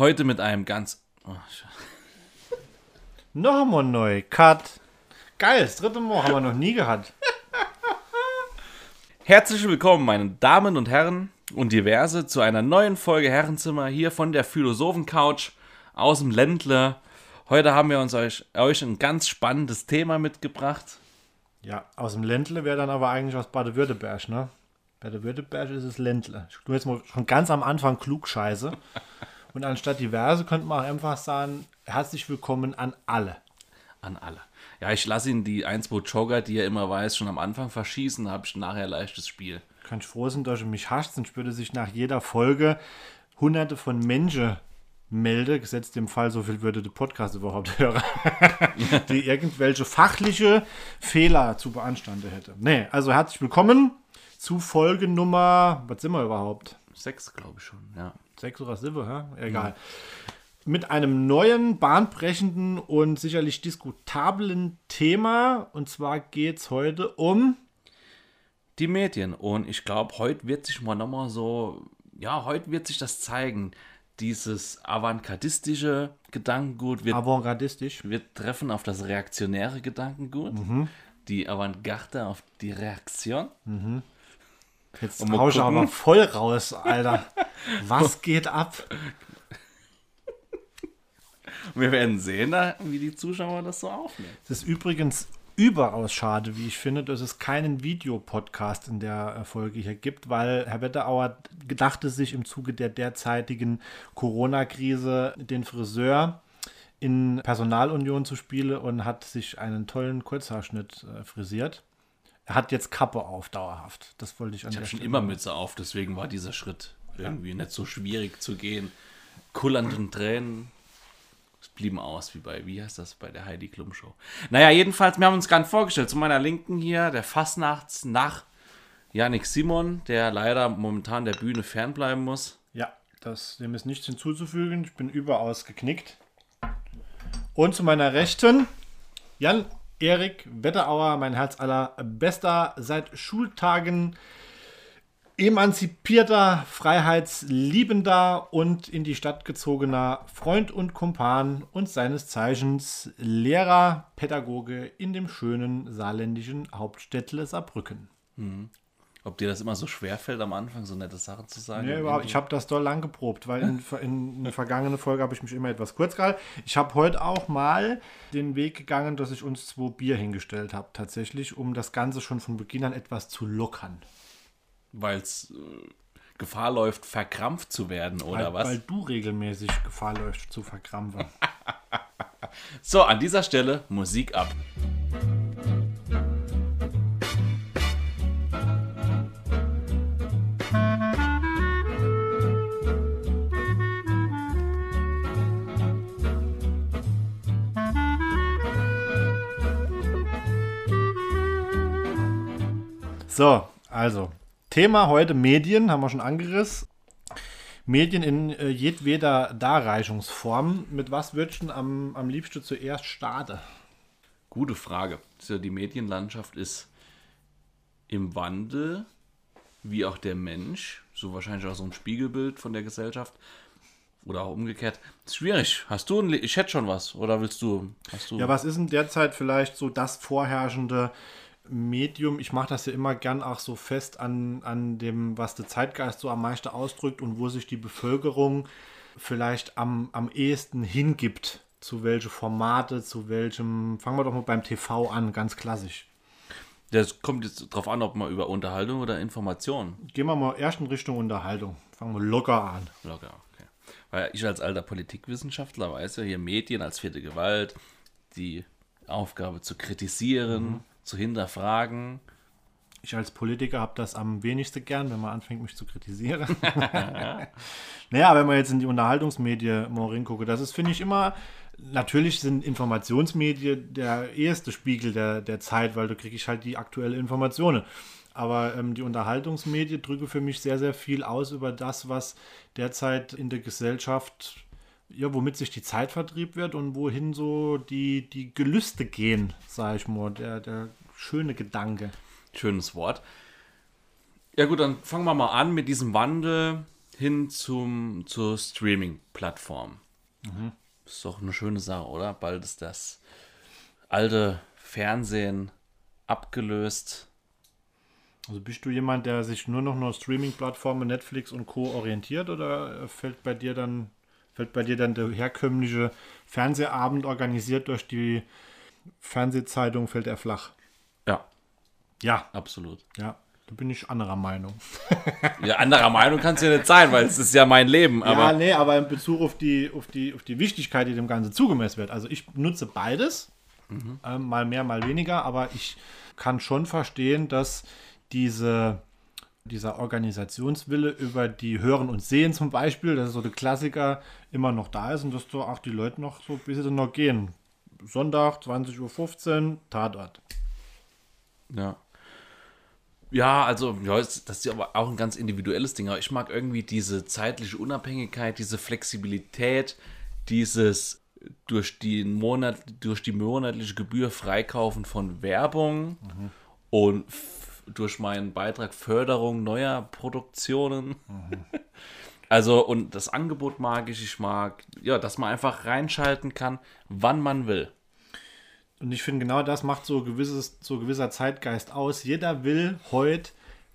Heute mit einem ganz. Oh, Nochmal neu. Cut. Geil, das dritte Mal haben wir noch nie gehabt. Herzlich willkommen, meine Damen und Herren und diverse, zu einer neuen Folge Herrenzimmer hier von der Philosophen-Couch aus dem Ländle. Heute haben wir uns euch, euch ein ganz spannendes Thema mitgebracht. Ja, aus dem Ländle wäre dann aber eigentlich aus Baden-Württemberg, ne? Baden-Württemberg ist es Ländle. Ich tue jetzt mal schon ganz am Anfang klugscheiße. Und anstatt diverse könnte man auch einfach sagen, herzlich willkommen an alle. An alle. Ja, ich lasse ihn die 1 Jogger, die er immer weiß, schon am Anfang verschießen, da habe ich nachher leichtes Spiel. Kann ich froh sein, dass du mich hasst, sonst würde sich nach jeder Folge hunderte von Menschen melde, gesetzt im Fall, so viel würde der Podcast überhaupt hören, die irgendwelche fachliche Fehler zu beanstanden hätte. Nee, also herzlich willkommen zu Folge Nummer, was sind wir überhaupt? Sechs, glaube ich schon, ja. Sechs oder sieben, hä? Egal. Mit einem neuen, bahnbrechenden und sicherlich diskutablen Thema. Und zwar geht es heute um. Die Medien. Und ich glaube, heute wird sich mal nochmal so. Ja, heute wird sich das zeigen. Dieses avantgardistische Gedankengut wird, Avantgardistisch. wird treffen auf das reaktionäre Gedankengut. Die Avantgarde auf die Reaktion. Jetzt Und hau ich aber voll raus, Alter. Was geht ab? Wir werden sehen, wie die Zuschauer das so aufnehmen. Es ist übrigens überaus schade, wie ich finde, dass es keinen Videopodcast in der äh, Folge hier gibt, weil Herr Wetterauer gedachte sich im Zuge der derzeitigen Corona-Krise den Friseur in Personalunion zu spielen und hat sich einen tollen Kurzhaarschnitt äh, frisiert. Er hat jetzt Kappe auf, dauerhaft. Das wollte ich an Ich habe schon Stelle immer Mütze auf, deswegen war dieser Schritt irgendwie nicht so schwierig zu gehen. Kullernden Tränen. Es blieben aus, wie bei, wie heißt das, bei der Heidi Klum Show. Naja, jedenfalls, wir haben uns gerade vorgestellt, zu meiner Linken hier, der Fastnachts nach Yannick Simon, der leider momentan der Bühne fernbleiben muss. Ja, das, dem ist nichts hinzuzufügen. Ich bin überaus geknickt. Und zu meiner Rechten, Jan Erik Wetterauer, mein Herz aller Bester, seit Schultagen emanzipierter, freiheitsliebender und in die Stadt gezogener Freund und Kumpan und seines Zeichens Lehrer, Pädagoge in dem schönen saarländischen Hauptstädtle Saarbrücken. Ob dir das immer so schwer fällt, am Anfang so nette Sachen zu sagen? Nee, überhaupt. Ich habe das doll lang geprobt, weil in, in der vergangenen Folge habe ich mich immer etwas kurz gehalten. Ich habe heute auch mal den Weg gegangen, dass ich uns zwei Bier hingestellt habe, tatsächlich, um das Ganze schon von Beginn an etwas zu lockern. Weil es äh, Gefahr läuft, verkrampft zu werden, oder weil, was? Weil du regelmäßig Gefahr läufst zu verkrampfen. So, an dieser Stelle Musik ab. So, also, Thema heute Medien, haben wir schon angerissen. Medien in äh, jedweder Darreichungsform. Mit was würdest du am, am liebsten zuerst starten? Gute Frage. Die Medienlandschaft ist im Wandel, wie auch der Mensch, so wahrscheinlich auch so ein Spiegelbild von der Gesellschaft oder auch umgekehrt. Ist schwierig. Hast du ein, Le- ich hätte schon was oder willst du? Hast du? Ja, was ist denn derzeit vielleicht so das vorherrschende Medium? Ich mache das ja immer gern auch so fest an, an dem, was der Zeitgeist so am meisten ausdrückt und wo sich die Bevölkerung vielleicht am, am ehesten hingibt. Zu welche Formate, zu welchem. Fangen wir doch mal beim TV an, ganz klassisch. Das kommt jetzt drauf an, ob man über Unterhaltung oder Information. Gehen wir mal erst in Richtung Unterhaltung. Fangen wir locker an. Locker, okay. Weil ich als alter Politikwissenschaftler weiß ja hier Medien als vierte Gewalt, die Aufgabe zu kritisieren, zu hinterfragen. Ich als Politiker habe das am wenigsten gern, wenn man anfängt, mich zu kritisieren. naja, wenn man jetzt in die Unterhaltungsmedien mal reingucke, das ist, finde ich, immer, natürlich sind Informationsmedien der erste Spiegel der, der Zeit, weil da kriege ich halt die aktuelle Informationen. Aber ähm, die Unterhaltungsmedien drücken für mich sehr, sehr viel aus über das, was derzeit in der Gesellschaft, ja, womit sich die Zeit vertrieben wird und wohin so die, die Gelüste gehen, sage ich mal, der, der schöne Gedanke. Schönes Wort. Ja gut, dann fangen wir mal an mit diesem Wandel hin zum, zur Streaming-Plattform. Ist doch eine schöne Sache, oder? Bald ist das alte Fernsehen abgelöst. Also bist du jemand, der sich nur noch nur Streaming-Plattformen, Netflix und Co. orientiert oder fällt bei dir dann fällt bei dir dann der herkömmliche Fernsehabend organisiert durch die Fernsehzeitung fällt er flach? Ja, Ja, absolut. ja, da bin ich anderer Meinung. Ja, anderer Meinung kannst du ja nicht sein, weil es ist ja mein Leben. ja, Aber nee, aber in Bezug auf die, auf die, auf die Wichtigkeit, die dem Ganzen zugemessen wird. Also ich nutze beides, ähm, mal mehr, mal weniger, aber ich kann schon verstehen, dass diese, dieser Organisationswille über die Hören und Sehen zum Beispiel, das ist so der Klassiker, immer noch da ist und dass da auch die Leute noch so ein bisschen noch gehen. Sonntag, 20.15 Uhr, Tatort. Ja. Ja, also, ja, das ist ja aber auch ein ganz individuelles Ding. Aber ich mag irgendwie diese zeitliche Unabhängigkeit, diese Flexibilität, dieses durch die Monat, durch die monatliche Gebühr Freikaufen von Werbung und f- durch meinen Beitrag Förderung neuer Produktionen. Also, und das Angebot mag ich, ich mag, ja, dass man einfach reinschalten kann, wann man will. Und ich finde, genau das macht so, gewisses, so gewisser Zeitgeist aus. Jeder will heute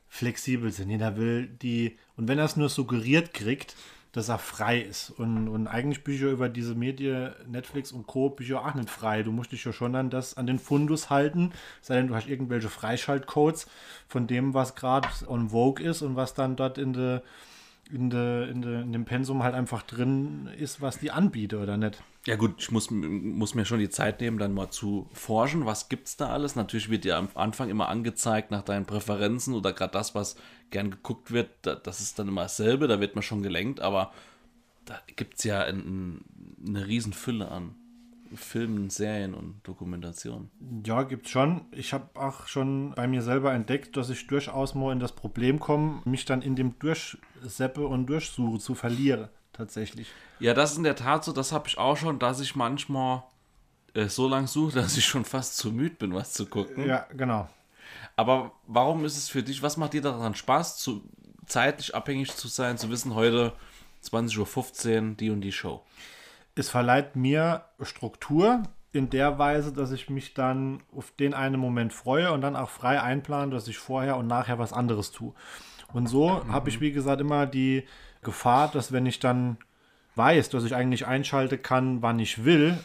flexibel sein. Jeder will die, und wenn er es nur suggeriert kriegt, dass er frei ist. Und, und eigentlich ja über diese Medien, Netflix und Co. ja auch nicht frei. Du musst dich ja schon an das, an den Fundus halten, sei denn du hast irgendwelche Freischaltcodes von dem, was gerade on Vogue ist und was dann dort in der in, de, in, de, in dem Pensum halt einfach drin ist, was die anbiete oder nicht. Ja gut, ich muss, muss mir schon die Zeit nehmen, dann mal zu forschen, was gibt's da alles. Natürlich wird dir am Anfang immer angezeigt nach deinen Präferenzen oder gerade das, was gern geguckt wird, da, das ist dann immer dasselbe, da wird man schon gelenkt, aber da gibt's ja ein, eine riesen Fülle an Filmen, Serien und Dokumentationen. Ja, gibt's schon. Ich habe auch schon bei mir selber entdeckt, dass ich durchaus mal in das Problem komme, mich dann in dem Durchseppe und Durchsuche zu verliere. Tatsächlich. Ja, das ist in der Tat so, das habe ich auch schon, dass ich manchmal äh, so lange suche, dass ich schon fast zu müde bin, was zu gucken. Ja, genau. Aber warum ist es für dich, was macht dir daran Spaß, zu, zeitlich abhängig zu sein, zu wissen, heute 20.15 Uhr die und die Show? Es verleiht mir Struktur in der Weise, dass ich mich dann auf den einen Moment freue und dann auch frei einplane, dass ich vorher und nachher was anderes tue. Und so habe ich, wie gesagt, immer die Gefahr, dass wenn ich dann weiß, dass ich eigentlich einschalten kann, wann ich will,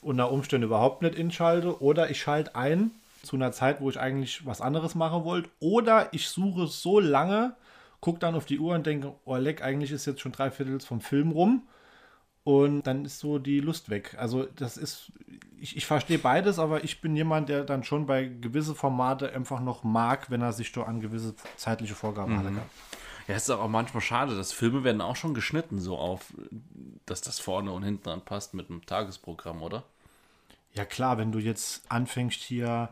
unter Umständen überhaupt nicht inschalte, oder ich schalte ein zu einer Zeit, wo ich eigentlich was anderes machen wollte, oder ich suche so lange, gucke dann auf die Uhr und denke, oh leck, eigentlich ist jetzt schon drei Viertel vom Film rum. Und dann ist so die Lust weg. Also das ist, ich, ich verstehe beides, aber ich bin jemand, der dann schon bei gewisse Formate einfach noch mag, wenn er sich so an gewisse zeitliche Vorgaben halten kann. Ja, es ist auch manchmal schade, dass Filme werden auch schon geschnitten, so auf, dass das vorne und hinten anpasst mit einem Tagesprogramm, oder? Ja klar, wenn du jetzt anfängst hier,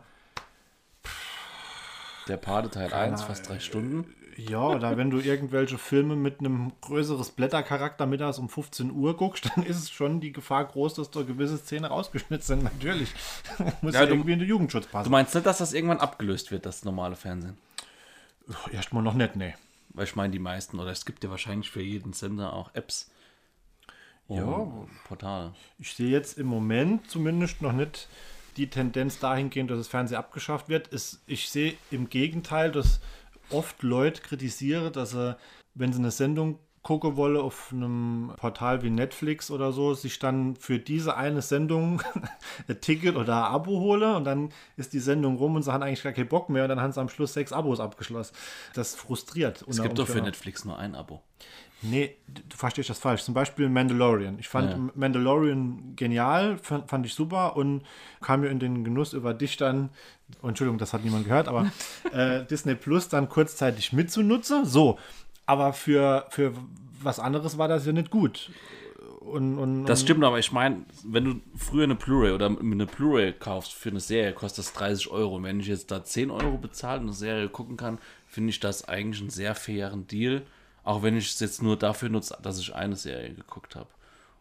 Der Pate Teil 1, fast drei Stunden. Ja, oder wenn du irgendwelche Filme mit einem größeres Blättercharakter mittags um 15 Uhr guckst, dann ist es schon die Gefahr groß, dass da gewisse Szenen rausgeschnitten sind. Natürlich. Muss ja, Ja, du- irgendwie in den Jugendschutz Du passen. meinst nicht, dass das irgendwann abgelöst wird, das normale Fernsehen? Erstmal noch nicht, nee. Weil ich meine, die meisten, oder es gibt ja wahrscheinlich für jeden Sender auch Apps. Ja. Portale. Ich sehe jetzt im Moment zumindest noch nicht die Tendenz dahingehend, dass das Fernsehen abgeschafft wird. Ich sehe im Gegenteil, dass oft Leute kritisieren, dass sie, wenn sie eine Sendung gucken wollen auf einem Portal wie Netflix oder so, sich dann für diese eine Sendung ein Ticket oder ein Abo hole und dann ist die Sendung rum und sie haben eigentlich gar keinen Bock mehr und dann haben sie am Schluss sechs Abos abgeschlossen. Das frustriert. Es gibt doch für Netflix nur ein Abo. Nee, du verstehst das falsch. Zum Beispiel Mandalorian. Ich fand Ja. Mandalorian genial, fand, fand ich super und kam mir in den Genuss über dich dann, Entschuldigung, das hat niemand gehört, aber äh, Disney Plus dann kurzzeitig mitzunutzen. So, aber für, für was anderes war das ja nicht gut. Und, und, Das stimmt, aber ich meine, wenn du früher eine Blu-ray oder eine Blu-ray kaufst für eine Serie, kostet das 30 Euro. Und wenn ich jetzt da 10 Euro bezahle und eine Serie gucken kann, finde ich das eigentlich einen sehr fairen Deal. Auch wenn ich es jetzt nur dafür nutze, dass ich eine Serie geguckt habe.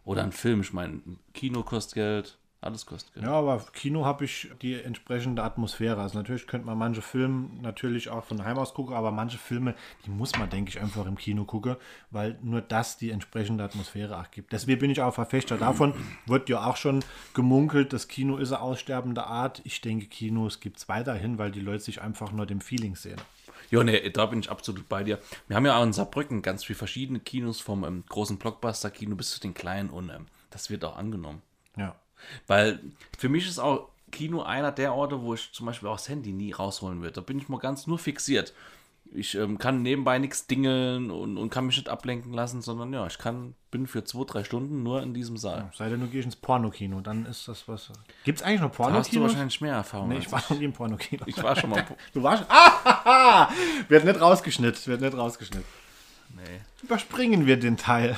Oder einen Film. Ich meine, ein Kino kostet Geld, Alles kostet Geld. Ja, aber Kino habe ich die entsprechende Atmosphäre. Also natürlich könnte man manche Filme natürlich auch von Heim aus gucken, aber manche Filme, die muss man, denke ich, einfach im Kino gucken, weil nur das die entsprechende Atmosphäre auch gibt. Deswegen bin ich auch Verfechter davon. Wird ja auch schon gemunkelt, das Kino ist eine aussterbende Art. Ich denke, Kinos gibt es weiterhin, weil die Leute sich einfach nur dem Feeling sehen. Ja, nee, da bin ich absolut bei dir. Wir haben ja auch in Saarbrücken ganz viele verschiedene Kinos, vom ähm, großen Blockbuster-Kino bis zu den kleinen und ähm, das wird auch angenommen. Ja. Weil für mich ist auch Kino einer der Orte, wo ich zum Beispiel auch das Handy nie rausholen würde. Da bin ich mal ganz nur fixiert. Ich ähm, kann nebenbei nichts dingeln und, und kann mich nicht ablenken lassen, sondern ja, ich kann, bin für zwei, drei Stunden nur in diesem Saal. Sei denn, du gehst ins Pornokino, dann ist das was. Gibt es eigentlich noch Da hast du wahrscheinlich mehr Erfahrung. Nee, ich war noch nie im Pornokino. ich war schon mal. Du warst. Ah, wird nicht rausgeschnitten. Wird nicht rausgeschnitten. Nee. Überspringen wir den Teil.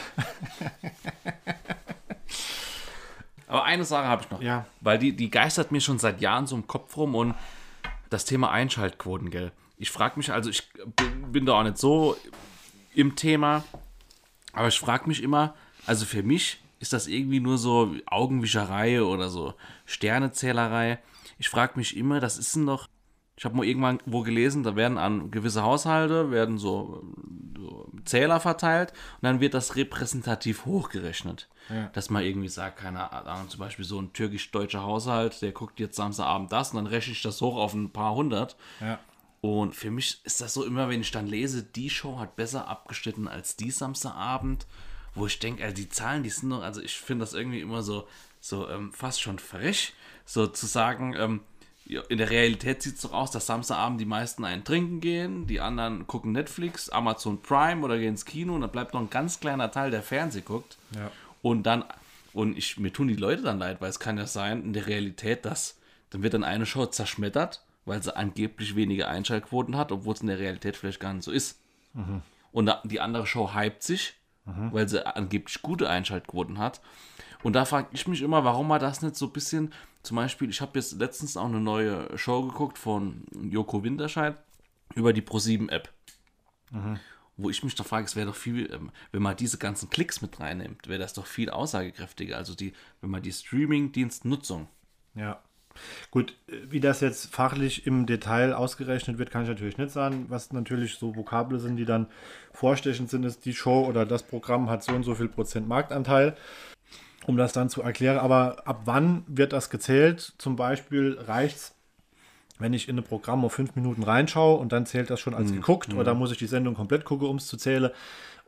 Aber eine Sache habe ich noch. Ja. Weil die, die geistert mir schon seit Jahren so im Kopf rum und das Thema Einschaltquoten, gell. Ich frage mich, also ich bin, da auch nicht so im Thema, aber ich frage mich immer, also für mich ist das irgendwie nur so Augenwischerei oder so Sternezählerei. Ich frage mich immer, das ist denn doch, ich habe mal irgendwann wo gelesen, da werden an gewisse Haushalte, werden so, so Zähler verteilt und dann wird das repräsentativ hochgerechnet. Dass man irgendwie sagt, keine Ahnung, zum Beispiel so ein türkisch-deutscher Haushalt, der guckt jetzt Samstagabend das und dann rechne ich das hoch auf ein paar hundert. Ja. Und für mich ist das so immer, wenn ich dann lese, die Show hat besser abgeschnitten als die Samstagabend, wo ich denke, also die Zahlen, die sind noch, also ich finde das irgendwie immer so, so ähm, fast schon frech, so zu sagen, ähm, in der Realität sieht es doch aus, dass Samstagabend die meisten einen trinken gehen, die anderen gucken Netflix, Amazon Prime oder gehen ins Kino und dann bleibt noch ein ganz kleiner Teil, der Fernseh guckt. Ja. Und dann, und ich, mir tun die Leute dann leid, weil es kann ja sein, in der Realität, dass dann wird dann eine Show zerschmettert, weil sie angeblich weniger Einschaltquoten hat, obwohl es in der Realität vielleicht gar nicht so ist. Und da, die andere Show hypt sich, weil sie angeblich gute Einschaltquoten hat. Und da frage ich mich immer, warum man das nicht so ein bisschen, zum Beispiel, ich habe jetzt letztens auch eine neue Show geguckt von Joko Winterscheid über die Pro7-App. Wo ich mich doch frage, es wäre doch viel, ähm, wenn man diese ganzen Klicks mit reinnimmt, wäre das doch viel aussagekräftiger. Also die, wenn man die Streaming-Dienstnutzung. Ja. Gut, äh, wie das jetzt fachlich im Detail ausgerechnet wird, kann ich natürlich nicht sagen. Was natürlich so Vokabel sind, die dann vorstechend sind, ist, die Show oder das Programm hat so und so viel Prozent Marktanteil, um das dann zu erklären. Aber ab wann wird das gezählt? Zum Beispiel reicht es, wenn ich in ein Programm auf fünf Minuten reinschaue und dann zählt das schon als geguckt oder muss ich die Sendung komplett gucken, um es zu zählen?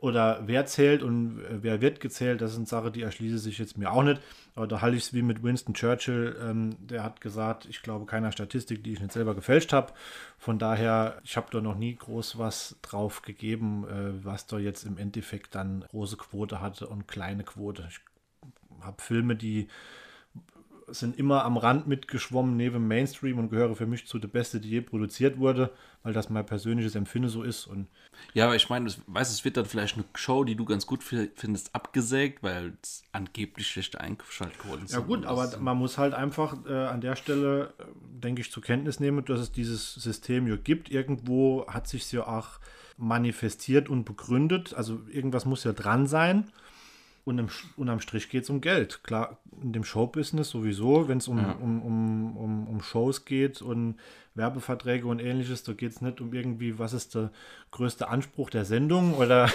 Oder wer zählt und äh, wer wird gezählt, das sind Sachen, die erschließe sich jetzt mir auch nicht. Aber da halte ich es wie mit Winston Churchill, ähm, der hat gesagt, ich glaube keiner Statistik, die ich nicht selber gefälscht habe. Von daher, ich habe da noch nie groß was drauf gegeben, äh, was da jetzt im Endeffekt dann große Quote hatte und kleine Quote. Ich habe Filme, die sind immer am Rand mitgeschwommen neben Mainstream und gehöre für mich zu der Beste, die je produziert wurde, weil das mein persönliches Empfinden so ist. Und Ja, aber ich meine, ich weiß, es wird dann vielleicht eine Show, die du ganz gut fi- findest, abgesägt, weil es angeblich schlechte Einschaltquoten sind. Ja gut, aber das- man muss halt einfach äh, an der Stelle, äh, denke ich, zur Kenntnis nehmen, dass es dieses System ja gibt. Irgendwo hat sich ja auch manifestiert und begründet. Also irgendwas muss ja dran sein. Und im, unterm Strich geht es um Geld. Klar, in dem Showbusiness sowieso, wenn es um, um, um, um, um Shows geht und Werbeverträge und ähnliches, da geht es nicht um irgendwie, was ist der größte Anspruch der Sendung oder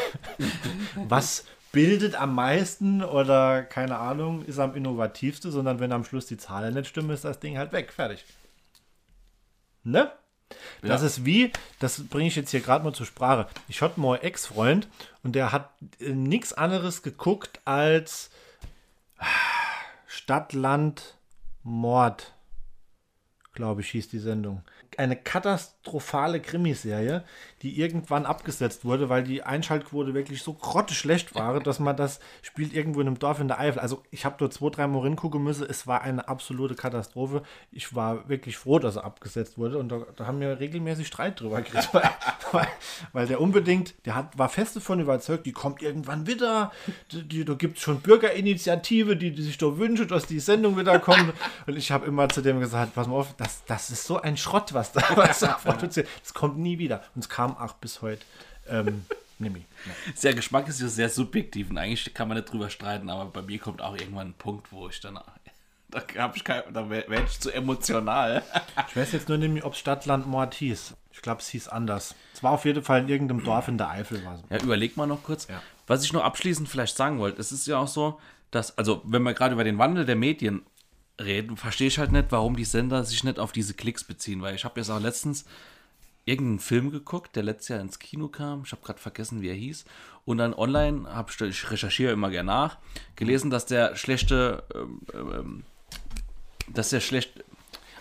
was bildet am meisten oder keine Ahnung, ist am innovativste, sondern wenn am Schluss die Zahlen nicht stimmen, ist das Ding halt weg. Fertig. Ne? Das Ja. ist wie, das bringe ich jetzt hier gerade mal zur Sprache. Ich hatte mal Ex-Freund und der hat äh, nichts anderes geguckt als ah, Stadt, Land, Mord, glaube ich, hieß die Sendung. Eine katastrophale Krimiserie, die irgendwann abgesetzt wurde, weil die Einschaltquote wirklich so grotteschlecht war, dass man das spielt irgendwo in einem Dorf in der Eifel. Also ich habe dort zwei, drei Mal hingucken müssen. Es war eine absolute Katastrophe. Ich war wirklich froh, dass er abgesetzt wurde und da, da haben wir regelmäßig Streit drüber gekriegt, weil, weil, weil der unbedingt, der hat, war fest davon überzeugt, die kommt irgendwann wieder. Die, die, da gibt es schon Bürgerinitiative, die, die sich da wünschen, dass die Sendung wieder kommt. Und ich habe immer zu dem gesagt, pass mal auf, das, das ist so ein Schrott, was da, was da produziert. Das kommt nie wieder. Und es kam auch bis heute. Ähm, Nimi. Der Geschmack ist ja sehr subjektiv und eigentlich kann man nicht drüber streiten, aber bei mir kommt auch irgendwann ein Punkt, wo ich dann Da, hab ich kein, da wäre wär ich zu emotional. Ich weiß jetzt nur nicht, ob Stadtland Mord hieß. Ich glaube, es hieß anders. Es war auf jeden Fall in irgendeinem Dorf in der Eifel. War Ja, überleg mal noch kurz. Ja. Was ich noch abschließend vielleicht sagen wollte, es ist ja auch so, dass, also wenn wir gerade über den Wandel der Medien reden, verstehe ich halt nicht, warum die Sender sich nicht auf diese Klicks beziehen, weil ich habe jetzt auch letztens irgendeinen Film geguckt, der letztes Jahr ins Kino kam. Ich habe gerade vergessen, wie er hieß. Und dann online, hab, ich recherchiere immer gerne nach, gelesen, dass der schlechte, ähm, ähm, dass der schlecht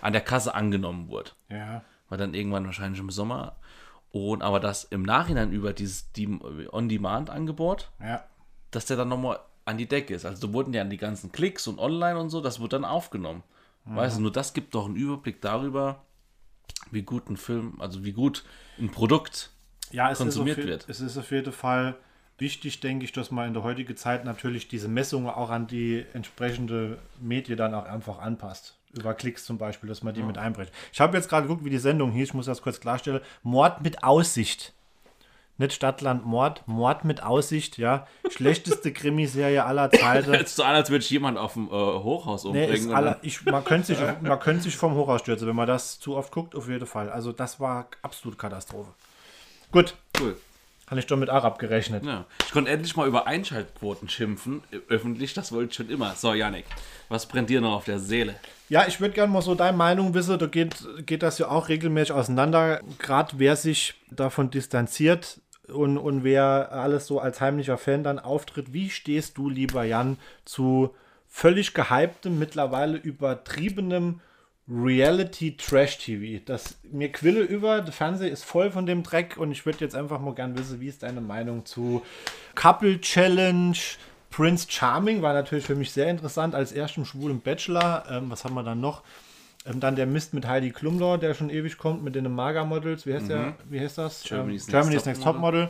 an der Kasse angenommen wurde. Ja. War dann irgendwann wahrscheinlich im Sommer. Und aber das im Nachhinein über dieses die On-Demand-Angebot, Ja. dass der dann nochmal an die Decke ist. Also da wurden ja die ganzen Klicks und online und so, das wurde dann aufgenommen. Weißt du, nur das gibt doch einen Überblick darüber, wie gut ein Film, also wie gut ein Produkt ja, es konsumiert ist auf, wird. Es ist auf jeden Fall wichtig, denke ich, dass man in der heutigen Zeit natürlich diese Messungen auch an die entsprechende Medie dann auch einfach anpasst. Über Klicks zum Beispiel, dass man die mit einbricht. Ich habe jetzt gerade geguckt, wie die Sendung hieß. Ich muss das kurz klarstellen. Mord mit Aussicht. Nicht Stadtland Mord, Mord mit Aussicht, ja. Schlechteste Krimiserie aller Zeiten. Jetzt so an, als würde ich jemand auf dem äh, Hochhaus Nee, umbringen. und aller, ich, man, könnte sich, man könnte sich vom Hochhaus stürzen, wenn man das zu oft guckt, auf jeden Fall. Also das war absolut Katastrophe. Gut, cool. habe ich doch mit Arab gerechnet. Ja. Ich konnte endlich mal über Einschaltquoten schimpfen, äh, öffentlich, das wollte ich schon immer. So, Janik, was brennt dir noch auf der Seele? Ja, ich würde gerne mal so deine Meinung wissen. Da geht, geht das ja auch regelmäßig auseinander. Gerade wer sich davon distanziert und, und wer alles so als heimlicher Fan dann auftritt. Wie stehst du, lieber Jan, zu völlig gehyptem, mittlerweile übertriebenem Reality-Trash-TV? Das mir Quille über, der Fernseher ist voll von dem Dreck und ich würde jetzt einfach mal gern wissen, wie ist deine Meinung zu Couple Challenge? Prince Charming war natürlich für mich sehr interessant als ersten schwulen Bachelor. Ähm, was haben wir dann noch? Ähm, dann der Mist mit Heidi Klumler, der schon ewig kommt mit den Maga-Models. Wie heißt der? Wie heißt das? Germany's ähm, Next Germany's Next Topmodel.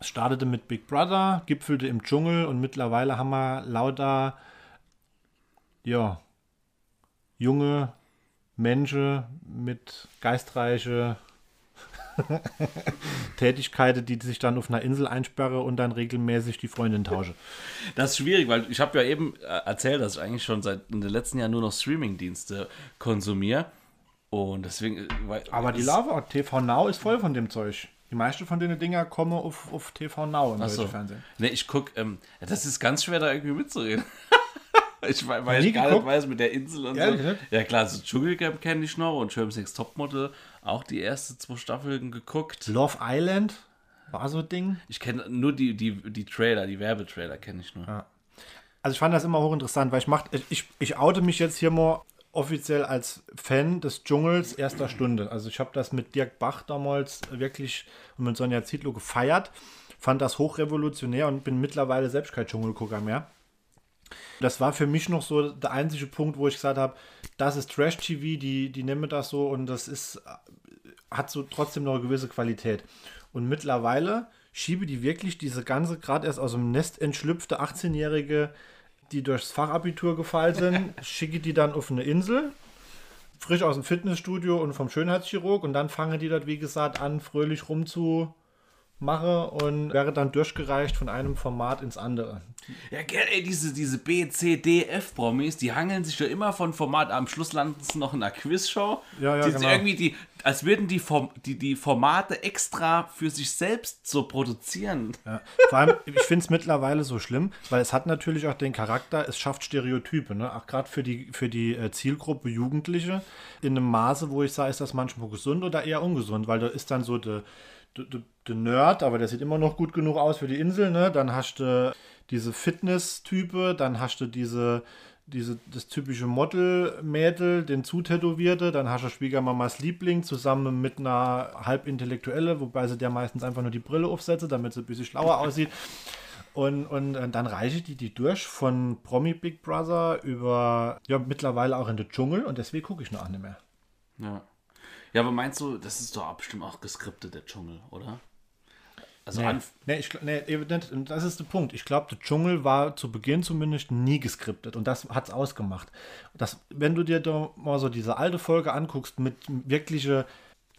Es startete mit Big Brother, gipfelte im Dschungel und mittlerweile haben wir lauter, ja, junge Menschen mit geistreiche Tätigkeiten, die sich dann auf einer Insel einsperre und dann regelmäßig die Freundin tausche. Das ist schwierig, weil ich habe ja eben äh, erzählt, dass ich eigentlich schon seit in den letzten Jahren nur noch Streaming-Dienste konsumiere. Und deswegen. äh, Aber die Lava TV Now ist voll von dem Zeug. Die meisten von den Dinger kommen auf, auf TV Now im so. Fernsehen. Nee, ich guck, ähm, ja, das ist ganz schwer, da irgendwie mitzureden. ich weiß, weil ich gar nicht weiß mit der Insel und Ehrlich so. Ja, klar, so Dschungelcamp kenne ich noch und Next Topmodel auch die ersten zwei Staffeln geguckt. Love Island war so ein Ding. Ich kenne nur die, die, die Trailer, die Werbetrailer kenne ich nur. Also ich fand das immer hochinteressant, weil ich mach, ich, ich oute mich jetzt hier mal offiziell als Fan des Dschungels erster Stunde. Also ich habe das mit Dirk Bach damals wirklich und mit Sonja Zietlow gefeiert, fand das hochrevolutionär und bin mittlerweile selbst kein Dschungelgucker mehr. Das war für mich noch so der einzige Punkt, wo ich gesagt habe, das ist Trash-TV, die, die nehmen das so und das ist, hat so trotzdem noch eine gewisse Qualität. Und mittlerweile schiebe die wirklich diese ganze, gerade erst aus dem Nest entschlüpfte 18-Jährige, die durchs Fachabitur gefallen sind, schicke die dann auf eine Insel, frisch aus dem Fitnessstudio und vom Schönheitschirurg und dann fangen die dort, wie gesagt, an, fröhlich rumzumachen und wäre dann durchgereicht von einem Format ins andere. Ja, gell, ey, diese, diese B, C, D, F-Promis, die hangeln sich ja immer von Format. Am Schluss landen sie noch in einer Quizshow. Ja, ja, die, genau. Irgendwie die, als würden die, Form, die, die Formate extra für sich selbst so produzieren. Ja. Vor allem, ich finde es mittlerweile so schlimm, weil es hat natürlich auch den Charakter, es schafft Stereotype, ne? auch gerade für die, für die äh, Zielgruppe Jugendliche, in einem Maße, wo ich sage, ist das manchmal gesund oder eher ungesund, weil da ist dann so der de, de, de Nerd, aber der sieht immer noch gut genug aus für die Insel, ne? dann hast du diese Fitness-Type, dann hast du diese diese, das typische Model-Mädel, den Zutätowierte, dann hast du Schwiegermamas Liebling zusammen mit einer halbintellektuelle, wobei sie der meistens einfach nur die Brille aufsetze, damit sie ein bisschen schlauer aussieht. Und, und äh, dann reiche die die durch von Promi Big Brother über, ja, mittlerweile auch in den Dschungel und deswegen gucke ich noch nicht mehr. Ja. Ja, aber meinst du, das ist doch bestimmt auch geskriptet, der Dschungel, oder? Also Nee, nee, ich, nee, das ist der Punkt. Ich glaube, der Dschungel war zu Beginn zumindest nie geskriptet und das hat es ausgemacht. Das, wenn du dir da mal so diese alte Folge anguckst mit wirkliche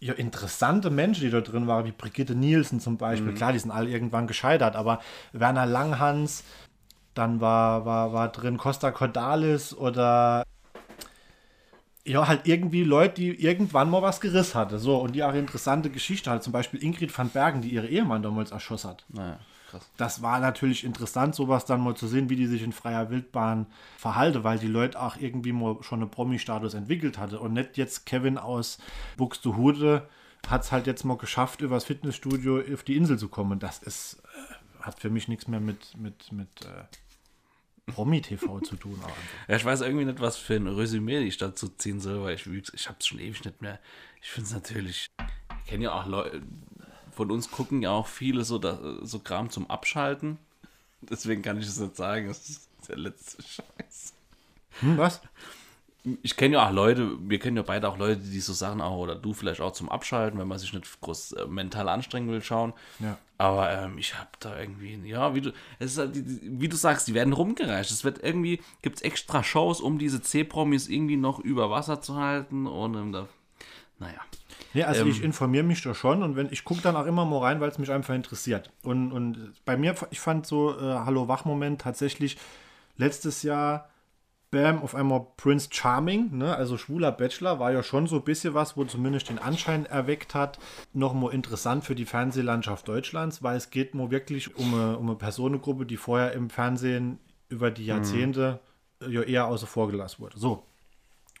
ja, interessante Menschen, die da drin waren, wie Brigitte Nielsen zum Beispiel, klar, die sind alle irgendwann gescheitert, aber Werner Langhans, Dann war, war, war drin Costa Cordalis oder ja, halt irgendwie Leute, die irgendwann mal was gerissen hatte. So, und die auch interessante Geschichte halt, zum Beispiel Ingrid van Bergen, die ihre Ehemann damals erschossen hat. Naja, krass. Das war natürlich interessant, sowas dann mal zu sehen, wie die sich in freier Wildbahn verhalte, weil die Leute auch irgendwie mal schon einen Promi-Status entwickelt hatte und nicht jetzt Kevin aus Buxtehude hat es halt jetzt mal geschafft, übers Fitnessstudio auf die Insel zu kommen. Das ist, äh, hat für mich nichts mehr mit, mit, mit äh, Promi-TV zu tun. Einfach. Ja, ich weiß irgendwie nicht, was für ein Resümee ich dazu ziehen soll, weil ich, ich habe es schon ewig nicht mehr. Ich finde es natürlich, ich kenne ja auch Leute, von uns gucken ja auch viele so, da, so Kram zum Abschalten. Deswegen kann ich es nicht sagen, das ist der letzte Scheiß. Hm, was? Ich kenne ja auch Leute, wir kennen ja beide auch Leute, die so Sachen auch, oder du vielleicht auch zum Abschalten, wenn man sich nicht groß äh, mental anstrengen will, schauen. Ja. Aber ähm, ich habe da irgendwie, ja, wie du, es ist halt, wie du sagst, die werden rumgereicht. Es wird irgendwie, gibt es extra Shows, um diese C-Promis irgendwie noch über Wasser zu halten und ähm, da, naja. Ja, also Ähm, ich informiere mich da schon und wenn ich gucke dann auch immer mal rein, weil es mich einfach interessiert. Und, und bei mir, ich fand so äh, Hallo Wach-Moment tatsächlich letztes Jahr, bam, auf einmal Prince Charming, ne? also schwuler Bachelor, war ja schon so ein bisschen was, wo zumindest den Anschein erweckt hat, noch mal interessant für die Fernsehlandschaft Deutschlands, weil es geht nur wirklich um eine, um eine Personengruppe, die vorher im Fernsehen über die Jahrzehnte äh, ja eher außer vor gelassen wurde. So,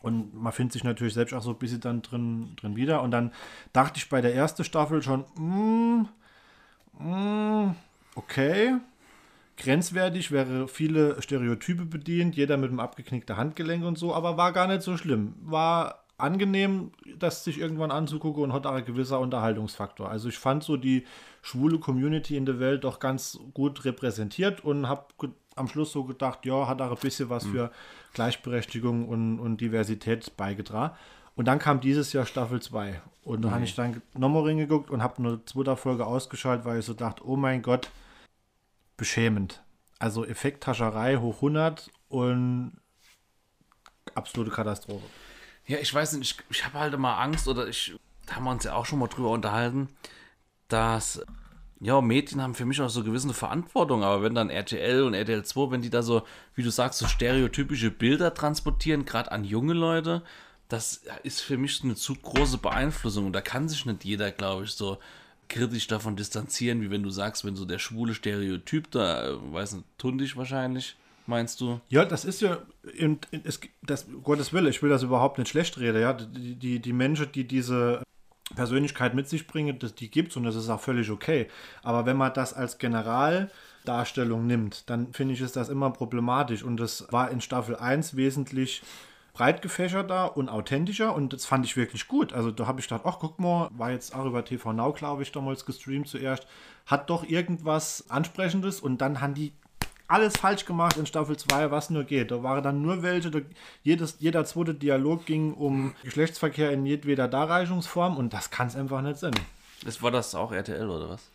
und man findet sich natürlich selbst auch so ein bisschen dann drin, drin wieder. Und dann dachte ich bei der ersten Staffel schon, mm, mm, okay, grenzwertig, wäre viele Stereotype bedient, jeder mit einem abgeknickten Handgelenk und so, aber war gar nicht so schlimm. War angenehm, das sich irgendwann anzugucken und hat auch ein gewisser Unterhaltungsfaktor. Also ich fand so die schwule Community in der Welt doch ganz gut repräsentiert und habe am Schluss so gedacht, ja, hat auch ein bisschen was für Gleichberechtigung und, und Diversität beigetragen. Und dann kam dieses Jahr Staffel 2. Und da habe ich dann nochmal reingeguckt und habe eine zweite Folge ausgeschaltet, weil ich so dachte, oh mein Gott, beschämend. Also Effekttascherei hoch 100 und absolute Katastrophe. Ja, ich weiß nicht, ich, ich habe halt immer Angst oder ich, da haben wir uns ja auch schon mal drüber unterhalten, dass, ja, Medien haben für mich auch so gewisse Verantwortung, aber wenn dann RTL und RTL 2, wenn die da so, wie du sagst, so stereotypische Bilder transportieren, gerade an junge Leute, das ist für mich eine zu große Beeinflussung und da kann sich nicht jeder, glaube ich, so kritisch davon distanzieren, wie wenn du sagst, wenn so der schwule Stereotyp da, äh, weiß nicht, tundig wahrscheinlich, meinst du? Ja, das ist ja, und es, das, Gottes Willen, ich will das überhaupt nicht schlecht reden, ja, die, die, die Menschen, die diese Persönlichkeit mit sich bringen, das, die gibt es und das ist auch völlig okay. Aber wenn man das als Generaldarstellung nimmt, dann finde ich, ist das immer problematisch und das war in Staffel 1 wesentlich breit gefächerter und authentischer und das fand ich wirklich gut. Also da habe ich gedacht, ach guck mal, war jetzt auch über TV Now, glaube ich, damals gestreamt zuerst, hat doch irgendwas Ansprechendes und dann haben die alles falsch gemacht in Staffel 2, was nur geht. Da waren dann nur welche, da jedes, jeder zweite Dialog ging um Geschlechtsverkehr in jedweder Darreichungsform und das kann es einfach nicht sein. Das war das auch RTL oder was?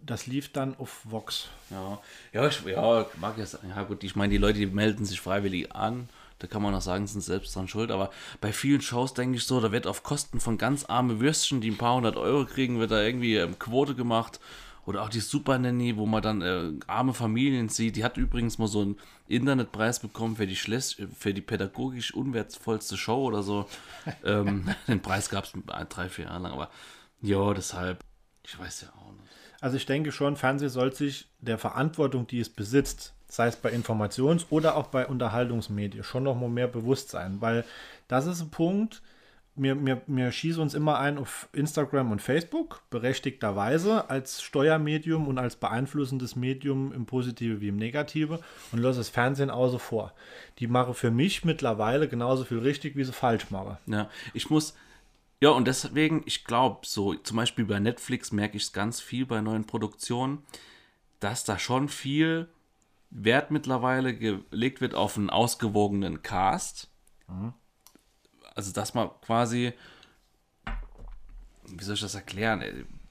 Das lief dann auf Vox. Ja, ja, ich, ja, mag ja sagen. Ja, gut, ich meine, die Leute, die melden sich freiwillig an. Da kann man auch sagen, sind selbst dran schuld. Aber bei vielen Shows denke ich so, da wird auf Kosten von ganz arme Würstchen, die ein paar hundert Euro kriegen, wird da irgendwie ähm, Quote gemacht. Oder auch die Super Nanny, wo man dann äh, arme Familien sieht. Die hat übrigens mal so einen Internetpreis bekommen für die, schlecht, für die pädagogisch unwertvollste Show oder so. ähm, den Preis gab es drei, vier Jahre lang. Aber ja, deshalb, ich weiß ja auch nicht. Also ich denke schon, Fernsehen soll sich der Verantwortung, die es besitzt, sei es bei Informations- oder auch bei Unterhaltungsmedien, schon noch mal mehr bewusst sein. Weil das ist ein Punkt, wir, wir, wir schießen uns immer ein auf Instagram und Facebook, berechtigterweise als Steuermedium und als beeinflussendes Medium im Positive wie im Negative und lasse das Fernsehen außer vor. Die mache für mich mittlerweile genauso viel richtig, wie sie falsch mache. Ja, ich muss, ja, und deswegen, ich glaube, so zum Beispiel bei Netflix merke ich es ganz viel bei neuen Produktionen, dass da schon viel Wert mittlerweile gelegt wird auf einen ausgewogenen Cast. Also, dass man quasi, wie soll ich das erklären?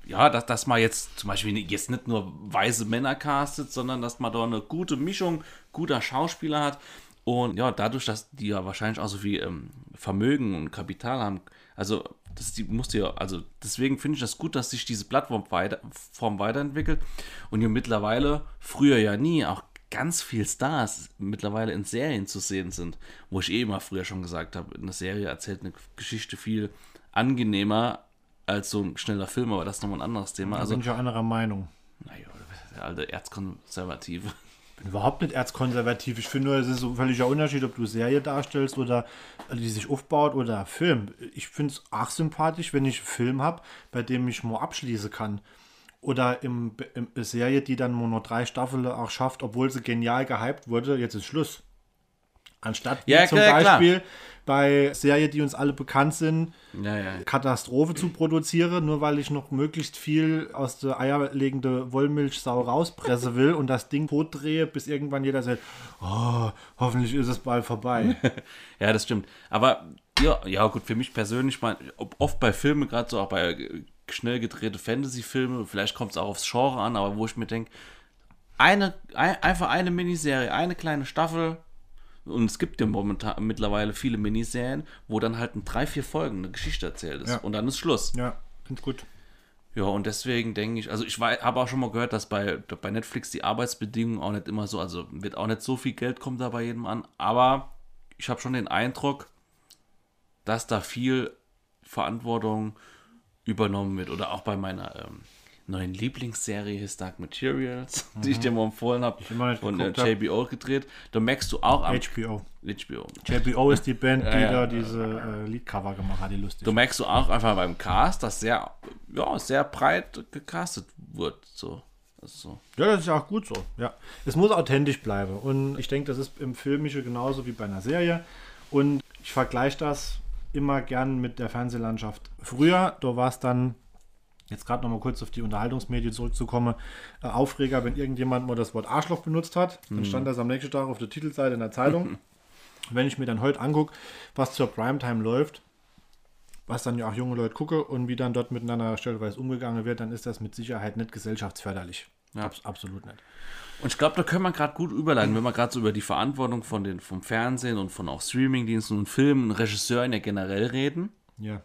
Ja, dass, dass man jetzt zum Beispiel jetzt nicht nur weiße Männer castet, sondern dass man da eine gute Mischung guter Schauspieler hat. Und ja, dadurch, dass die ja wahrscheinlich auch so viel ähm, Vermögen und Kapital haben, also das die musste ja, also deswegen finde ich das gut, dass sich diese Plattform weiter, Form weiterentwickelt und ja mittlerweile, früher ja nie, auch ganz viel Stars mittlerweile in Serien zu sehen sind, wo ich eh immer früher schon gesagt habe, eine Serie erzählt eine Geschichte viel angenehmer als so ein schneller Film, aber das ist nochmal ein anderes Thema. Da Also, bin ich auch anderer Meinung. naja, der alte Erzkonservative. bin überhaupt nicht erzkonservativ. Ich finde nur, es ist so ein völliger Unterschied, ob du Serie darstellst oder die sich aufbaut oder Film. Ich finde es auch sympathisch, wenn ich einen Film habe, bei dem ich nur abschließen kann. Oder im, im Serie, die dann nur noch drei Staffeln auch schafft, obwohl sie genial gehypt wurde, jetzt ist Schluss. Anstatt Ja, zum klar, klar. Beispiel bei Serien, die uns alle bekannt sind, Ja, ja. Katastrophe zu produzieren, nur weil ich noch möglichst viel aus der eierlegende Wollmilchsau rauspresse will und das Ding tot drehe, bis irgendwann jeder sagt, oh, hoffentlich ist es bald vorbei. Ja, das stimmt. Aber ja, ja gut, für mich persönlich, ob- oft bei Filmen, gerade so auch bei äh, schnell gedrehte Fantasy-Filme, vielleicht kommt es auch aufs Genre an, aber wo ich mir denke, eine, ein, einfach eine Miniserie, eine kleine Staffel, und es gibt ja momentan mittlerweile viele Miniserien, wo dann halt in drei, vier Folgen eine Geschichte erzählt ist. Ja. Und dann ist Schluss. ja, finde gut. Ja, und deswegen denke ich, also ich habe auch schon mal gehört, dass bei, bei Netflix die Arbeitsbedingungen auch nicht immer so, also wird auch nicht so viel Geld kommt da bei jedem an, aber ich habe schon den Eindruck, dass da viel Verantwortung übernommen wird. Oder auch bei meiner ähm, neuen Lieblingsserie His Dark Materials, die ich dir mal empfohlen habe, von äh, geguckt hab. JBO gedreht. Da merkst du auch am HBO. HBO. JBO ist die Band, die Ja, da ja. diese äh, Liedcover gemacht hat, die lustig. Du merkst du auch einfach beim Cast, dass sehr, ja, sehr breit gecastet wird. So. Also so. Ja, das ist ja auch gut so. Ja. Es muss authentisch bleiben. Und ich denke, das ist im Filmischen genauso wie bei einer Serie. Und ich vergleiche das immer gern mit der Fernsehlandschaft. Früher, da war es dann, jetzt gerade nochmal kurz auf die Unterhaltungsmedien zurückzukommen, äh, Aufreger, wenn irgendjemand mal das Wort Arschloch benutzt hat. Dann stand das am nächsten Tag auf der Titelseite in der Zeitung. wenn ich mir dann heute angucke, was zur Primetime läuft, was dann ja auch junge Leute gucke und wie dann dort miteinander stellenweise umgegangen wird, dann ist das mit Sicherheit nicht gesellschaftsförderlich. Ja. Abs absolut nicht. Und ich glaube, da können wir gerade gut überleiten, wenn wir gerade so über die Verantwortung von den, vom Fernsehen und von auch Streamingdiensten und Filmen und Regisseuren ja generell reden. Ja.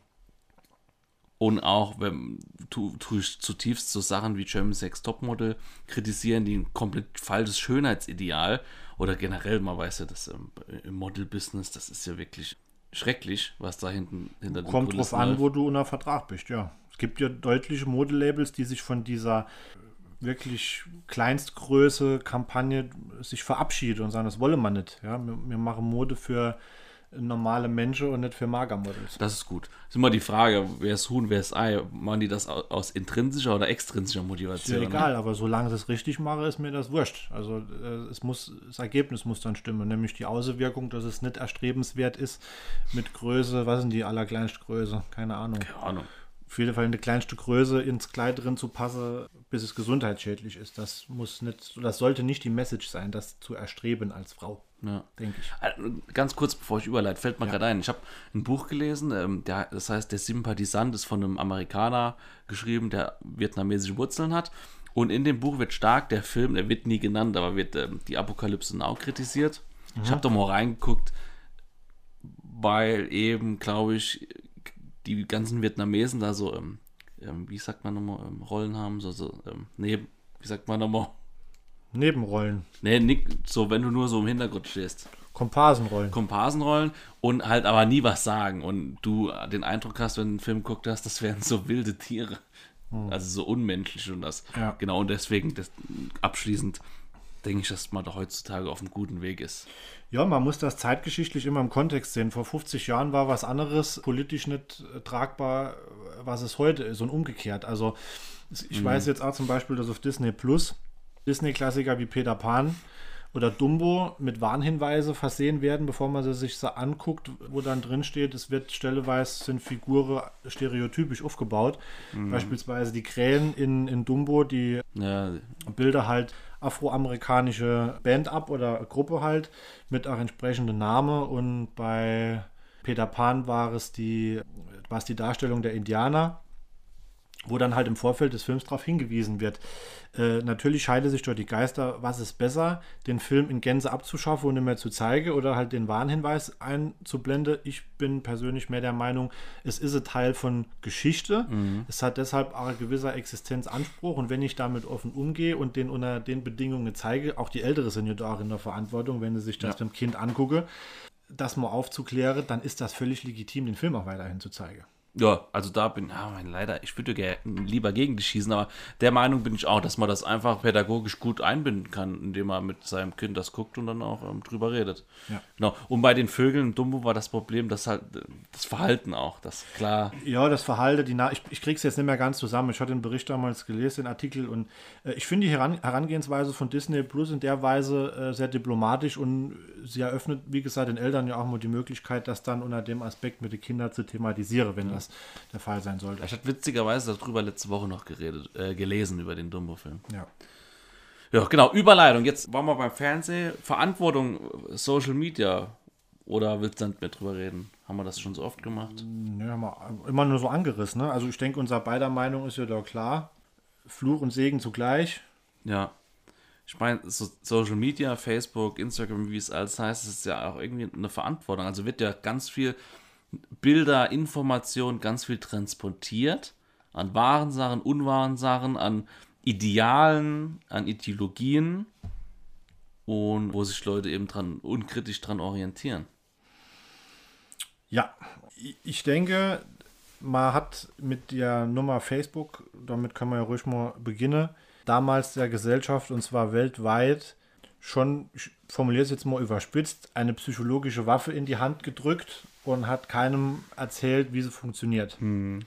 Und auch, wenn tu, tu ich zutiefst so Sachen wie German Sex Topmodel kritisieren, die ein komplett falsches Schönheitsideal oder generell, man weiß ja, dass ähm, im Model-Business, das ist ja wirklich schrecklich, was da hinten hinter den Kommt drauf an, läuft. wo du unter Vertrag bist, ja. Es gibt ja deutliche Modelabels, die sich von dieser wirklich Kleinstgröße Kampagne sich verabschieden und sagen, das wolle man nicht. Ja? Wir, wir machen Mode für normale Menschen und nicht für Magermodels. Das ist gut. ist immer die Frage, wer ist Huhn, wer ist Ei? Machen die das au- aus intrinsischer oder extrinsischer Ist Motivation? ja ne? egal, aber solange ich es richtig mache, ist mir das wurscht. Also äh, es muss, das Ergebnis muss dann stimmen, nämlich die Außenwirkung, dass es nicht erstrebenswert ist mit Größe, was sind die allerkleinste Größe? Keine Ahnung. Keine Ahnung. Auf jeden Fall eine kleinste Größe ins Kleid drin zu passen, bis es gesundheitsschädlich ist. Das muss nicht, das sollte nicht die Message sein, das zu erstreben als Frau, Ja. denke ich. Also, Ganz kurz, bevor ich überleite, fällt mir gerade ein. Ich habe ein Buch gelesen, ähm, der, das heißt, der Sympathisant ist von einem Amerikaner geschrieben, der vietnamesische Wurzeln hat. Und in dem Buch wird stark der Film, der wird nie genannt, aber wird ähm, die Apokalypse Now kritisiert. Ich habe da mal reingeguckt, weil eben, glaube ich, die ganzen Vietnamesen da so, ähm, ähm, wie sagt man nochmal, ähm, Rollen haben, so, so ähm, neben, wie sagt man nochmal? Nebenrollen, Nee, Nick, so, wenn du nur so im Hintergrund stehst. Komparsenrollen. Komparsenrollen und halt aber nie was sagen. Und du den Eindruck hast, wenn du einen Film geguckt hast, das wären so wilde Tiere. Also so unmenschlich und das. Ja. Genau, und deswegen das, abschließend denke ich, dass man da heutzutage auf einem guten Weg ist. Ja, man muss das zeitgeschichtlich immer im Kontext sehen. Vor 50 Jahren war was anderes politisch nicht tragbar, was es heute ist und umgekehrt. Also ich weiß jetzt auch zum Beispiel, dass auf Disney Plus Disney-Klassiker wie Peter Pan oder Dumbo mit Warnhinweise versehen werden, bevor man sie sich so anguckt, wo dann drin steht, es wird stelleweise sind Figuren stereotypisch aufgebaut. Beispielsweise die Krähen in, in Dumbo, die Ja, Bilder halt afroamerikanische Band ab oder Gruppe halt mit auch entsprechendem Name. Und bei Peter Pan war es die, war es die Darstellung der Indianer wo dann halt im Vorfeld des Films darauf hingewiesen wird. Äh, natürlich scheiden sich dort die Geister, was ist besser, den Film in Gänze abzuschaffen und nicht mehr zu zeigen oder halt den Warnhinweis einzublenden. Ich bin persönlich mehr der Meinung, es ist ein Teil von Geschichte. Mhm. Es hat deshalb auch ein gewisser Existenzanspruch und wenn ich damit offen umgehe und den unter den Bedingungen zeige, auch die Ältere sind ja da auch in der Verantwortung, wenn sie sich das ja. dem Kind angucke, das mal aufzuklären, dann ist das völlig legitim, den Film auch weiterhin zu zeigen. Ja, also da bin ich, ah, leider, ich würde lieber gegen dich schießen, aber der Meinung bin ich auch, dass man das einfach pädagogisch gut einbinden kann, indem man mit seinem Kind das guckt und dann auch ähm, drüber redet. Ja. Genau. Und bei den Vögeln, Dumbo war das Problem, dass halt das Verhalten auch, das klar. Ja, das Verhalten, die Na ich, ich krieg's jetzt nicht mehr ganz zusammen. Ich hatte den Bericht damals gelesen, den Artikel, und äh, ich finde die Heran Herangehensweise von Disney Plus in der Weise äh, sehr diplomatisch und sie eröffnet, wie gesagt, den Eltern ja auch mal die Möglichkeit, das dann unter dem Aspekt mit den Kindern zu thematisieren, wenn ja. das der Fall sein sollte. Ich hatte witzigerweise darüber letzte Woche noch geredet, äh, gelesen über den Dumbo-Film. Ja. Ja, genau, Überleitung. Jetzt waren wir beim Fernsehen. Verantwortung, Social Media. Oder willst du nicht mehr drüber reden? Haben wir das schon so oft gemacht? Ja, haben wir immer nur so angerissen. Ne? Also ich denke, unser beider Meinung ist ja da klar. Fluch und Segen zugleich. Ja. Ich meine, so Social Media, Facebook, Instagram, wie es alles heißt, ist ja auch irgendwie eine Verantwortung. Also wird ja ganz viel Bilder, Informationen, ganz viel transportiert an wahren Sachen, unwahren Sachen, an Idealen, an Ideologien und wo sich Leute eben dran unkritisch dran orientieren. Ja, ich denke, man hat mit der Nummer Facebook, damit können wir ja ruhig mal beginnen, damals der Gesellschaft und zwar weltweit schon, ich formuliere es jetzt mal überspitzt, eine psychologische Waffe in die Hand gedrückt und hat keinem erzählt, wie sie funktioniert. Hm.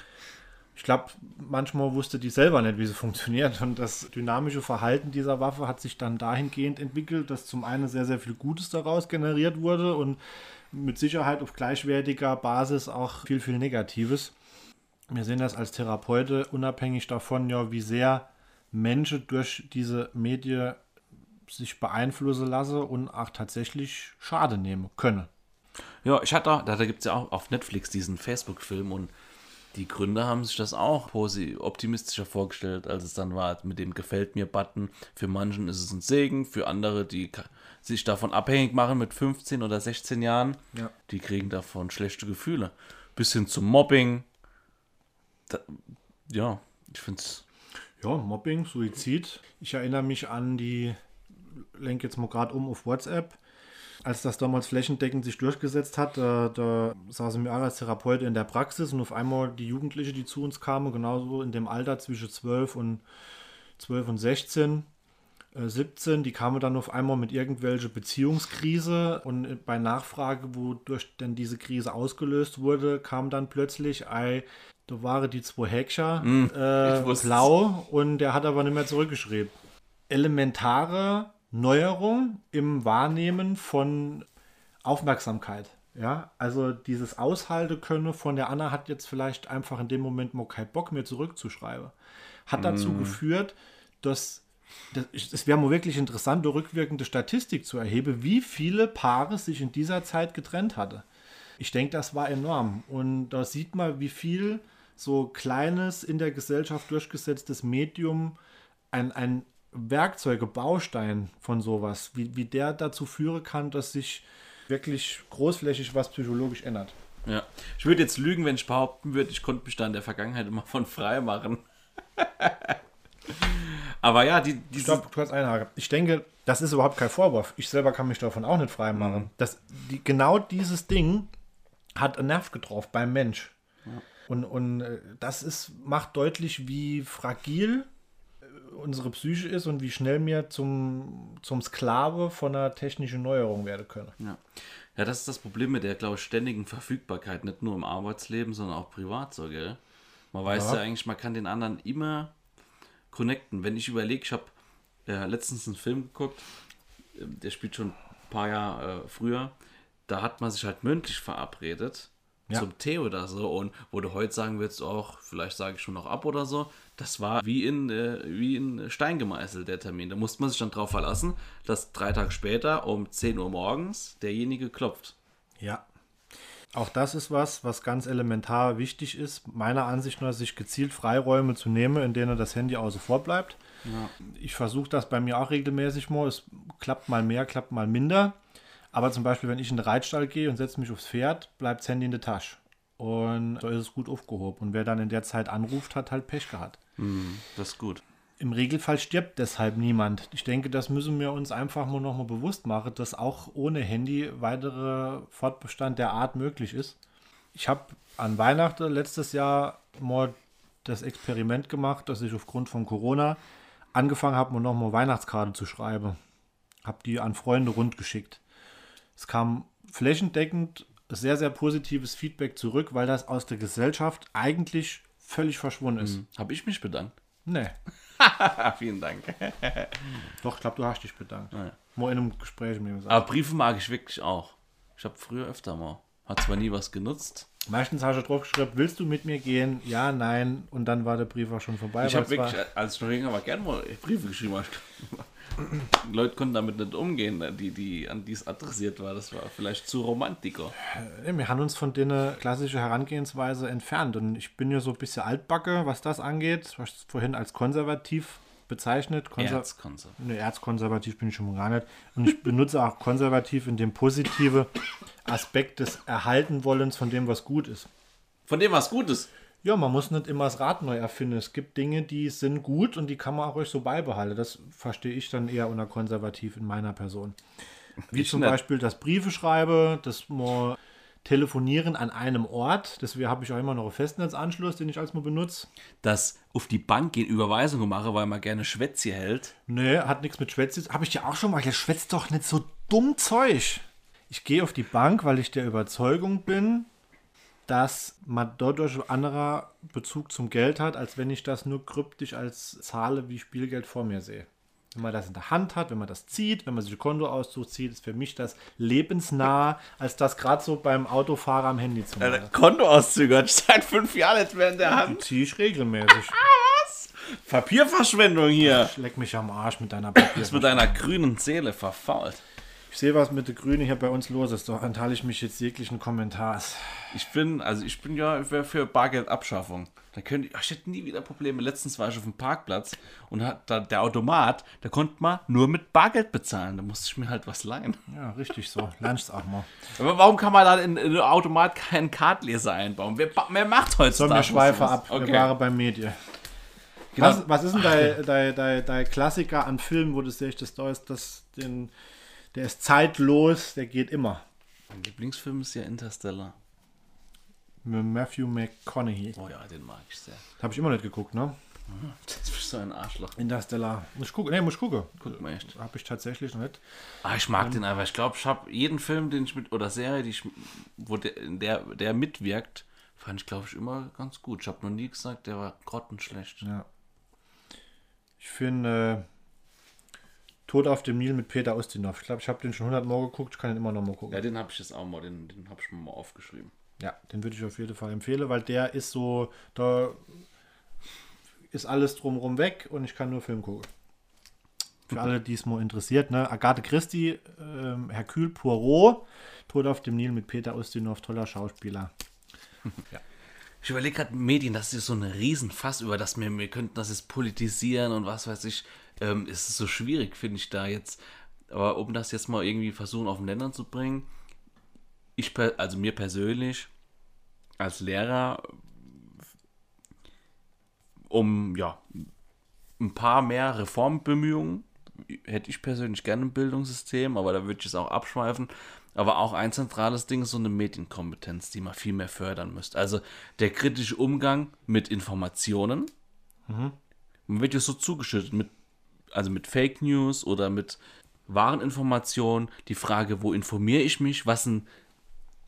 Ich glaube, manchmal wusste die selber nicht, wie sie funktioniert. Und das dynamische Verhalten dieser Waffe hat sich dann dahingehend entwickelt, dass zum einen sehr, sehr viel Gutes daraus generiert wurde und mit Sicherheit auf gleichwertiger Basis auch viel, viel Negatives. Wir sehen das als Therapeute unabhängig davon, ja, wie sehr Menschen durch diese Medien sich beeinflussen lassen und auch tatsächlich Schade nehmen können. Ja, ich hatte, da, da gibt es ja auch auf Netflix diesen Facebook-Film und die Gründer haben sich das auch optimistischer vorgestellt, als es dann war mit dem Gefällt mir-Button. Für manchen ist es ein Segen, für andere, die sich davon abhängig machen mit 15 oder 16 Jahren, ja. die kriegen davon schlechte Gefühle. Bis hin zum Mobbing. Da, ja, ich finde es. Ja, Mobbing, Suizid. Ich erinnere mich an die, lenke jetzt mal gerade um auf WhatsApp als das damals flächendeckend sich durchgesetzt hat, da, da saßen wir als Therapeut in der Praxis und auf einmal die Jugendliche, die zu uns kamen, genauso in dem Alter zwischen 12 und 12 und 16, äh, 17, die kamen dann auf einmal mit irgendwelche Beziehungskrise und bei Nachfrage, wodurch denn diese Krise ausgelöst wurde, kam dann plötzlich, ei, da waren die zwei Heckscher mm, äh, blau und der hat aber nicht mehr zurückgeschrieben. Elementare Neuerung im Wahrnehmen von Aufmerksamkeit. Ja, also dieses Aushalte können von der Anna hat jetzt vielleicht einfach in dem Moment mal keinen Bock mehr zurückzuschreiben. Hat dazu mm. geführt, dass es wäre mal wirklich interessant, eine rückwirkende Statistik zu erheben, wie viele Paare sich in dieser Zeit getrennt hatte. Ich denke, das war enorm. Und da sieht man, wie viel so kleines in der Gesellschaft durchgesetztes Medium ein, ein Werkzeuge, Baustein von sowas, wie, wie der dazu führen kann, dass sich wirklich großflächig was psychologisch ändert. Ja, ich würde jetzt lügen, wenn ich behaupten würde, ich konnte mich da in der Vergangenheit immer von frei machen. Aber ja, die, die Stopp, kurz einhaken. Ich denke, das ist überhaupt kein Vorwurf. Ich selber kann mich davon auch nicht frei machen. Mhm. Das, die, genau dieses Ding hat einen Nerv getroffen beim Mensch. Ja. Und, und äh, das ist, macht deutlich, wie fragil unsere Psyche ist und wie schnell wir zum, zum Sklave von einer technischen Neuerung werden können. Ja. ja, das ist das Problem mit der, glaube ich, ständigen Verfügbarkeit, nicht nur im Arbeitsleben, sondern auch privat so, gell? Man weiß ja. ja eigentlich, man kann den anderen immer connecten. Wenn ich überlege, ich habe äh, letztens einen Film geguckt, äh, der spielt schon ein paar Jahre äh, früher, da hat man sich halt mündlich verabredet ja. zum Tee oder so und wo du heute sagen willst, auch vielleicht sage ich schon noch ab oder so, das war wie in, äh, wie in Stein gemeißelt, der Termin. Da musste man sich dann darauf verlassen, dass drei Tage später um 10 Uhr morgens derjenige klopft. Ja. Auch das ist was, was ganz elementar wichtig ist, meiner Ansicht nach, sich gezielt Freiräume zu nehmen, in denen das Handy außen vor bleibt. Ja. Ich versuche das bei mir auch regelmäßig mal. Es klappt mal mehr, klappt mal minder. Aber zum Beispiel, wenn ich in den Reitstall gehe und setze mich aufs Pferd, bleibt das Handy in der Tasche. Und so ist es gut aufgehoben. Und wer dann in der Zeit anruft, hat halt Pech gehabt. Hm, das ist gut. Im Regelfall stirbt deshalb niemand. Ich denke, das müssen wir uns einfach nur noch mal bewusst machen, dass auch ohne Handy weitere Fortbestand der Art möglich ist. Ich habe an Weihnachten letztes Jahr mal das Experiment gemacht, dass ich aufgrund von Corona angefangen habe, mir noch mal Weihnachtskarte zu schreiben. Habe die an Freunde rundgeschickt. Es kam flächendeckend sehr, sehr positives Feedback zurück, weil das aus der Gesellschaft eigentlich völlig verschwunden ist. Habe ich mich bedankt. Nee. Vielen Dank. Doch, ich glaube, du hast dich bedankt. Ja. Mal in einem Gespräch mit mir gesagt. Aber Briefe mag ich wirklich auch. Ich habe früher öfter mal. Hat zwar nie was genutzt. Meistens hast du drauf geschrieben, willst du mit mir gehen? Ja, nein. Und dann war der Brief auch schon vorbei. Ich habe wirklich, als ich noch jünger war, gerne mal Briefe geschrieben. Leute konnten damit nicht umgehen, die, die, an die es adressiert war. Das war vielleicht zu romantiker. Wir haben uns von der klassischen Herangehensweise entfernt. Und ich bin ja so ein bisschen altbacke, was das angeht. Hast es vorhin als konservativ bezeichnet. Konser Erzkonzer. Ne, erzkonservativ bin ich schon mal gar nicht. Und ich benutze auch konservativ in dem positive Aspekt des Erhaltenwollens von dem, was gut ist. Von dem was Gutes. Ja, man muss nicht immer das Rad neu erfinden. Es gibt Dinge, die sind gut und die kann man auch ruhig so beibehalten. Das verstehe ich dann eher unter konservativ in meiner Person. Wie Ich zum nicht. Beispiel das Briefe schreibe, das mal telefonieren an einem Ort. Deswegen habe ich auch immer noch einen Festnetzanschluss, den ich als mal benutze. Das auf die Bank gehen, Überweisungen mache, weil man gerne Schwätze hält. Nee, hat nichts mit Schwätze. Habe ich dir auch schon mal. Jetzt schwätzt doch nicht so dumm Zeug. Ich gehe auf die Bank, weil ich der Überzeugung bin, dass man dadurch einen anderen Bezug zum Geld hat, als wenn ich das nur kryptisch als Zahle wie Spielgeld vor mir sehe. Wenn man das in der Hand hat, wenn man das zieht, wenn man sich ein Kontoauszug zieht, ist für mich das lebensnah, als das gerade so beim Autofahrer am Handy zu machen. Kontoauszüge hat seit fünf Jahren jetzt mehr in der Die Hand. ziehe ich regelmäßig. Papierverschwendung hier. Leck mich am Arsch mit deiner Das Papier. mit deiner grünen Seele verfault. Ich sehe, was mit der Grüne hier bei uns los ist. Doch enthalte ich mich jetzt jeglichen Kommentars. Ich bin, also ich bin ja für, Bargeldabschaffung. Da könnte ich, ich hätte nie wieder Probleme. Letztens war ich auf dem Parkplatz und hat da der Automat, da konnte man nur mit Bargeld bezahlen. Da musste ich mir halt was leihen. Ja, richtig so. Lernst auch mal. Aber warum kann man da in, in Automat keinen Kartleser einbauen? Wer, wer macht So, heutzutage wir schweifen sowas? ab. Okay. Wir waren beim Medien. Genau. Was, was ist denn dein, dein, dein, dein Klassiker an Filmen, wo du siehst, das da ist, das, den, der ist zeitlos, der geht immer. Mein Lieblingsfilm ist ja Interstellar. Mit Matthew McConaughey. Oh ja, den mag ich sehr. Habe ich immer nicht geguckt, ne? Das ist so ein Arschloch. Interstellar. Muss ich gucken? Ne, muss ich gucken. Guck mal echt. Habe ich tatsächlich noch nicht. Ah, ich mag den einfach. Ich glaube, ich habe jeden Film, den ich mit, oder Serie, die ich, wo der, der, der mitwirkt, fand ich, glaube ich, immer ganz gut. Ich habe noch nie gesagt, der war grottenschlecht. Ja. Ich finde äh, Tod auf dem Nil mit Peter Ustinov. Ich glaube, ich habe den schon 100 Mal geguckt. Ich kann ihn immer noch mal gucken. Ja, den habe ich jetzt auch mal, den, den habe ich mir mal aufgeschrieben. Ja, den würde ich auf jeden Fall empfehlen, weil der ist so, da ist alles drumherum weg und ich kann nur Film gucken. Für alle, die es mal interessiert, ne? Agathe Christie, ähm, Hercule Poirot, Tod auf dem Nil mit Peter Ustinov, toller Schauspieler. Ich überlege gerade, Medien, das ist so ein Riesenfass, über das wir, wir könnten das jetzt politisieren und was weiß ich. Ähm, es ist so schwierig, finde ich da jetzt. Aber um das jetzt mal irgendwie versuchen auf den Ländern zu bringen, ich, also mir persönlich als Lehrer, um ja ein paar mehr Reformbemühungen hätte ich persönlich gerne im Bildungssystem, aber da würde ich es auch abschweifen. Aber auch ein zentrales Ding ist so eine Medienkompetenz, die man viel mehr fördern müsste. Also der kritische Umgang mit Informationen. Man wird ja so zugeschüttet mit, also mit Fake News oder mit wahren Informationen. Die Frage, wo informiere ich mich? Was sind,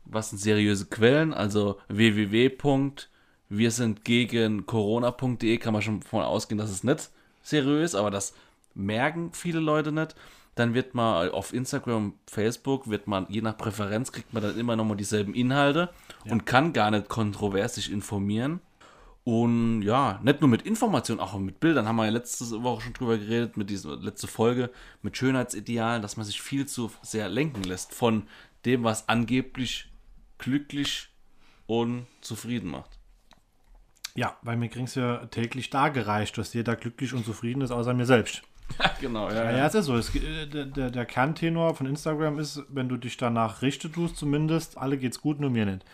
was sind seriöse Quellen? Also www. Wir sind gegen Corona.de kann man schon von ausgehen, dass es nicht seriös, aber das merken viele Leute nicht. Dann wird man auf Instagram, Facebook, wird man, je nach Präferenz, kriegt man dann immer nochmal dieselben Inhalte und kann gar nicht kontrovers sich informieren. Und ja, nicht nur mit Informationen, auch mit Bildern. Haben wir ja letzte Woche schon drüber geredet, mit dieser letzte Folge, mit Schönheitsidealen, dass man sich viel zu sehr lenken lässt von dem, was angeblich glücklich und zufrieden macht. Ja, weil mir kriegst ja täglich dargereicht, dass jeder glücklich und zufrieden ist, außer mir selbst. genau, Ja, ja, es ist so. Es, äh, der, der, der Kerntenor von Instagram ist, wenn du dich danach richtest, tust zumindest, alle geht's gut, nur mir nicht.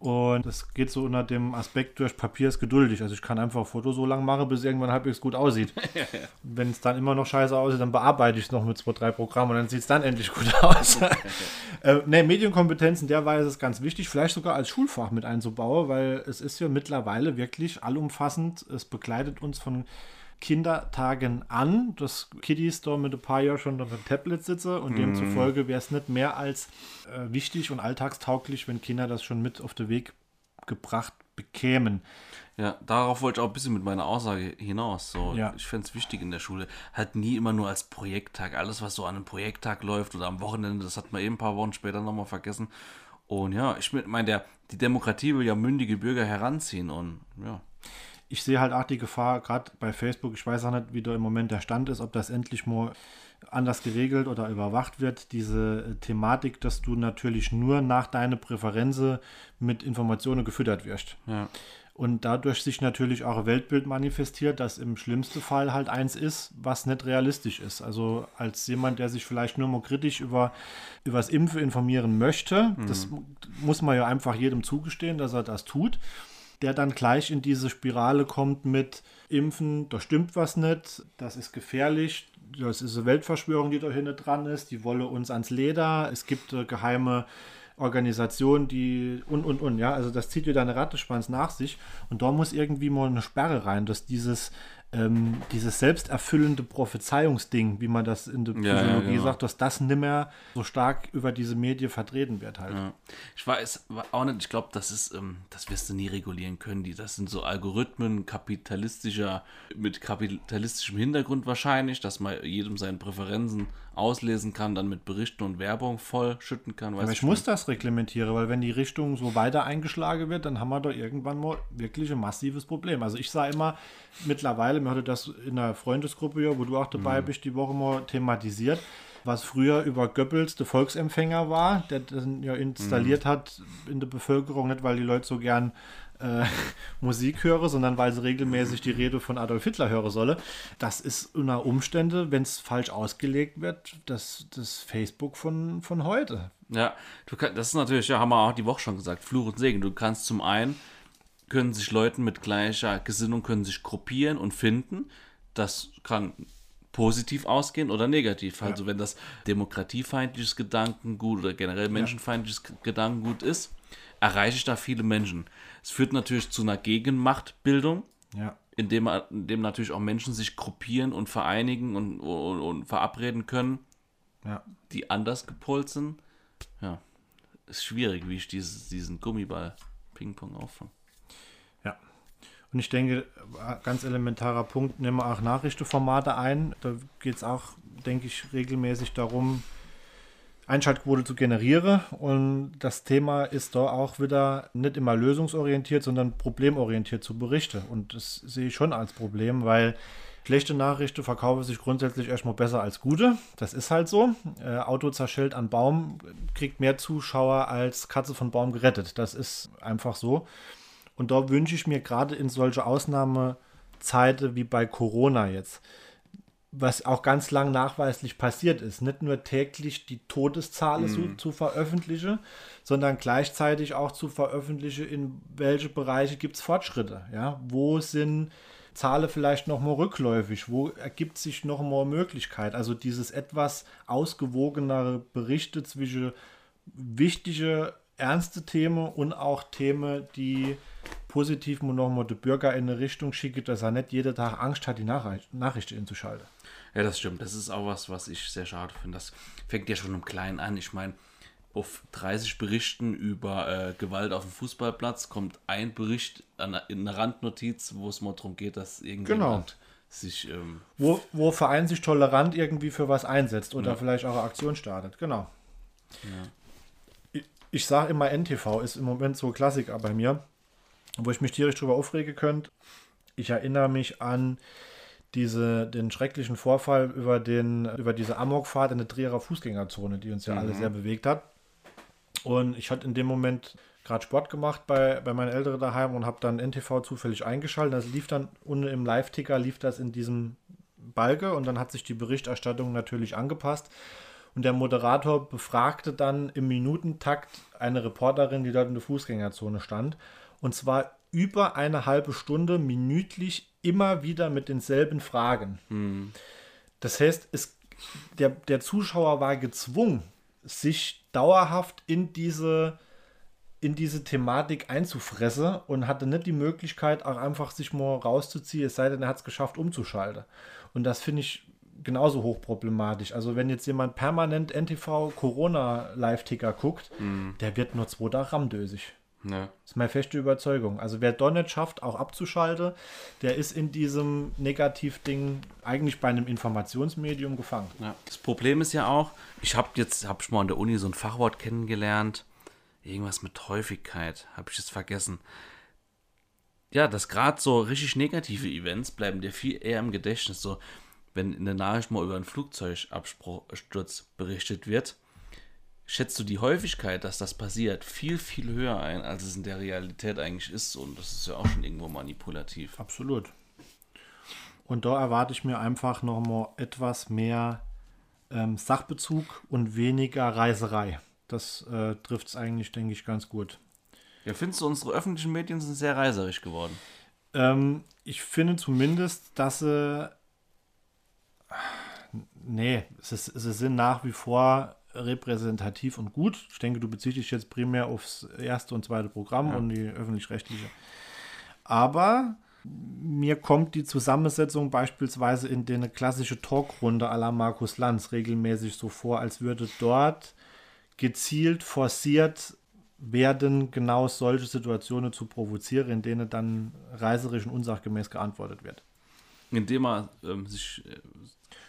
Und das geht so unter dem Aspekt, durch Papier ist geduldig. Also ich kann einfach ein Foto so lang machen, bis es irgendwann halbwegs gut aussieht. Wenn es dann immer noch scheiße aussieht, dann bearbeite ich es noch mit zwei, drei Programmen und dann sieht es dann endlich gut aus. äh, ne, Medienkompetenz in der Weise ist ganz wichtig, vielleicht sogar als Schulfach mit einzubauen, weil es ist ja mittlerweile wirklich allumfassend. Es begleitet uns von Kindertagen an, dass Kiddies da mit ein paar Jahren schon auf dem Tablet sitzen und demzufolge wäre es nicht mehr als äh, wichtig und alltagstauglich, wenn Kinder das schon mit auf den Weg gebracht bekämen. Ja, darauf wollte ich auch ein bisschen mit meiner Aussage hinaus. So, Ja. Ich fände es wichtig in der Schule, halt nie immer nur als Projekttag. Alles, was so an einem Projekttag läuft oder am Wochenende, das hat man eben ein paar Wochen später nochmal vergessen. Und ja, ich meine, die Demokratie will ja mündige Bürger heranziehen und ja. Ich sehe halt auch die Gefahr, gerade bei Facebook, ich weiß auch nicht, wie da im Moment der Stand ist, ob das endlich mal anders geregelt oder überwacht wird, diese äh, Thematik, dass du natürlich nur nach deiner Präferenzen mit Informationen gefüttert wirst. Ja. Und dadurch sich natürlich auch ein Weltbild manifestiert, das im schlimmsten Fall halt eins ist, was nicht realistisch ist. Also als jemand, der sich vielleicht nur mal kritisch über, über das Impfen informieren möchte, das muss man ja einfach jedem zugestehen, dass er das tut, der dann gleich in diese Spirale kommt mit Impfen, da stimmt was nicht, das ist gefährlich, das ist eine Weltverschwörung, die da hinten dran ist, die wolle uns ans Leder, es gibt äh, geheime Organisation, die und und und, ja, also das zieht wieder eine Rattenschwanz nach sich und da muss irgendwie mal eine Sperre rein, dass dieses ähm, dieses selbsterfüllende Prophezeiungsding, wie man das in der Ja, ja, Psychologie genau. sagt, dass das nimmer so stark über diese Medien vertreten wird halt. Ja. Ich weiß auch nicht, ich glaube, das ist, ähm, das wirst du nie regulieren können. Die, das sind so Algorithmen kapitalistischer, mit kapitalistischem Hintergrund wahrscheinlich, dass man jedem seine Präferenzen auslesen kann, dann mit Berichten und Werbung voll schütten kann. Aber ich muss das reglementieren, weil wenn die Richtung so weiter eingeschlagen wird, dann haben wir doch irgendwann mal wirklich ein massives Problem. Also ich sage immer, mittlerweile, mir hatte das in einer Freundesgruppe, wo du auch dabei bist, die Woche mal thematisiert, was früher über Goebbels der Volksempfänger war, der das ja installiert hat in der Bevölkerung, nicht weil die Leute so gern äh, Musik höre, sondern weil sie regelmäßig die Rede von Adolf Hitler hören solle. Das ist unter Umstände, wenn es falsch ausgelegt wird, das, das Facebook von, von heute. Ja, du kann, das ist natürlich, ja, haben wir auch die Woche schon gesagt, Fluch und Segen. Du kannst zum einen, können sich Leuten mit gleicher Gesinnung, können sich gruppieren und finden. Das kann positiv ausgehen oder negativ. Also wenn das demokratiefeindliches Gedankengut oder generell menschenfeindliches Gedankengut ist, erreiche ich da viele Menschen. Es führt natürlich zu einer Gegenmachtbildung, Ja. indem, indem natürlich auch Menschen sich gruppieren und vereinigen und, und, und verabreden können Ja. die anders gepolt sind. Ja, ist schwierig, wie ich dieses, diesen Gummiball Ping-Pong auffange. Ja. Und ich denke, ganz elementarer Punkt, nehmen wir auch Nachrichtenformate ein. Da geht es auch, denke ich, regelmäßig darum, Einschaltquote zu generieren. Und das Thema ist da auch wieder nicht immer lösungsorientiert, sondern problemorientiert zu berichten. Und das sehe ich schon als Problem, weil schlechte Nachrichten verkaufen sich grundsätzlich erstmal besser als gute. Das ist halt so. Äh, Auto zerschellt an Baum, kriegt mehr Zuschauer als Katze von Baum gerettet. Das ist einfach so. Und da wünsche ich mir gerade in solche Ausnahmezeiten wie bei Corona jetzt, was auch ganz lang nachweislich passiert ist, nicht nur täglich die Todeszahlen zu, zu veröffentlichen, sondern gleichzeitig auch zu veröffentlichen, in welche Bereiche gibt es Fortschritte. Ja? Wo sind Zahlen vielleicht noch mal rückläufig? Wo ergibt sich noch mal Möglichkeit? Also dieses etwas ausgewogenere Berichte zwischen wichtige, ernste Themen und auch Themen, die positiv nur noch mal die Bürger in eine Richtung schicken, dass er nicht jeden Tag Angst hat, die Nachricht, Nachrichten einzuschalten. Ja, das stimmt. Das ist auch was, was ich sehr schade finde. Das fängt ja schon im Kleinen an. Ich meine, auf 30 Berichten über äh, Gewalt auf dem Fußballplatz kommt ein Bericht an, in einer Randnotiz, wo es mal darum geht, dass irgendjemand sich. Ähm, Wo, wo ein Verein sich tolerant irgendwie für was einsetzt oder vielleicht auch eine Aktion startet. Genau. Ich, ich sage immer, NTV ist im Moment so Klassiker bei mir, wo ich mich tierisch drüber aufregen könnte. Ich erinnere mich an diese, den schrecklichen Vorfall über, den, über diese Amokfahrt in der Trierer Fußgängerzone, die uns ja alle sehr bewegt hat. Und ich hatte in dem Moment gerade Sport gemacht bei, bei meinen Eltern daheim und habe dann NTV zufällig eingeschaltet. Das lief dann unten im Live-Ticker, lief das in diesem Balge und dann hat sich die Berichterstattung natürlich angepasst. Und der Moderator befragte dann im Minutentakt eine Reporterin, die dort in der Fußgängerzone stand. Und zwar über eine halbe Stunde minütlich immer wieder mit denselben Fragen. Das heißt, es, der, der Zuschauer war gezwungen, sich dauerhaft in diese, in diese Thematik einzufressen und hatte nicht die Möglichkeit, auch einfach sich mal rauszuziehen, es sei denn, er hat es geschafft, umzuschalten. Und das finde ich genauso hochproblematisch. Also wenn jetzt jemand permanent NTV Corona Live-Ticker guckt, der wird nur zwei Tage ramdösig. Ja. Das ist meine feste Überzeugung. Also wer nicht schafft, auch abzuschalten, der ist in diesem Negativding eigentlich bei einem Informationsmedium gefangen. Ja. Das Problem ist ja auch, ich habe jetzt, habe ich mal an der Uni so ein Fachwort kennengelernt, irgendwas mit Häufigkeit, habe ich jetzt vergessen. Ja, dass gerade so richtig negative Events bleiben dir viel eher im Gedächtnis. So, wenn in der Nachricht mal über einen Flugzeugabsturz berichtet wird, schätzt du die Häufigkeit, dass das passiert, viel, viel höher ein, als es in der Realität eigentlich ist. Und das ist ja auch schon irgendwo manipulativ. Absolut. Und da erwarte ich mir einfach noch mal etwas mehr ähm, Sachbezug und weniger Reiserei. Das äh, trifft es eigentlich, denke ich, ganz gut. Ja, findest du, unsere öffentlichen Medien sind sehr reiserisch geworden? Ähm, ich finde zumindest, dass sie. Nee, ist, sie sind nach wie vor repräsentativ und gut. Ich denke, du beziehst dich jetzt primär aufs erste und zweite Programm und die öffentlich-rechtliche. Aber mir kommt die Zusammensetzung beispielsweise in der klassische Talkrunde à la Markus Lanz regelmäßig so vor, als würde dort gezielt forciert werden, genau solche Situationen zu provozieren, in denen dann reiserisch und unsachgemäß geantwortet wird. Indem er ähm, sich äh,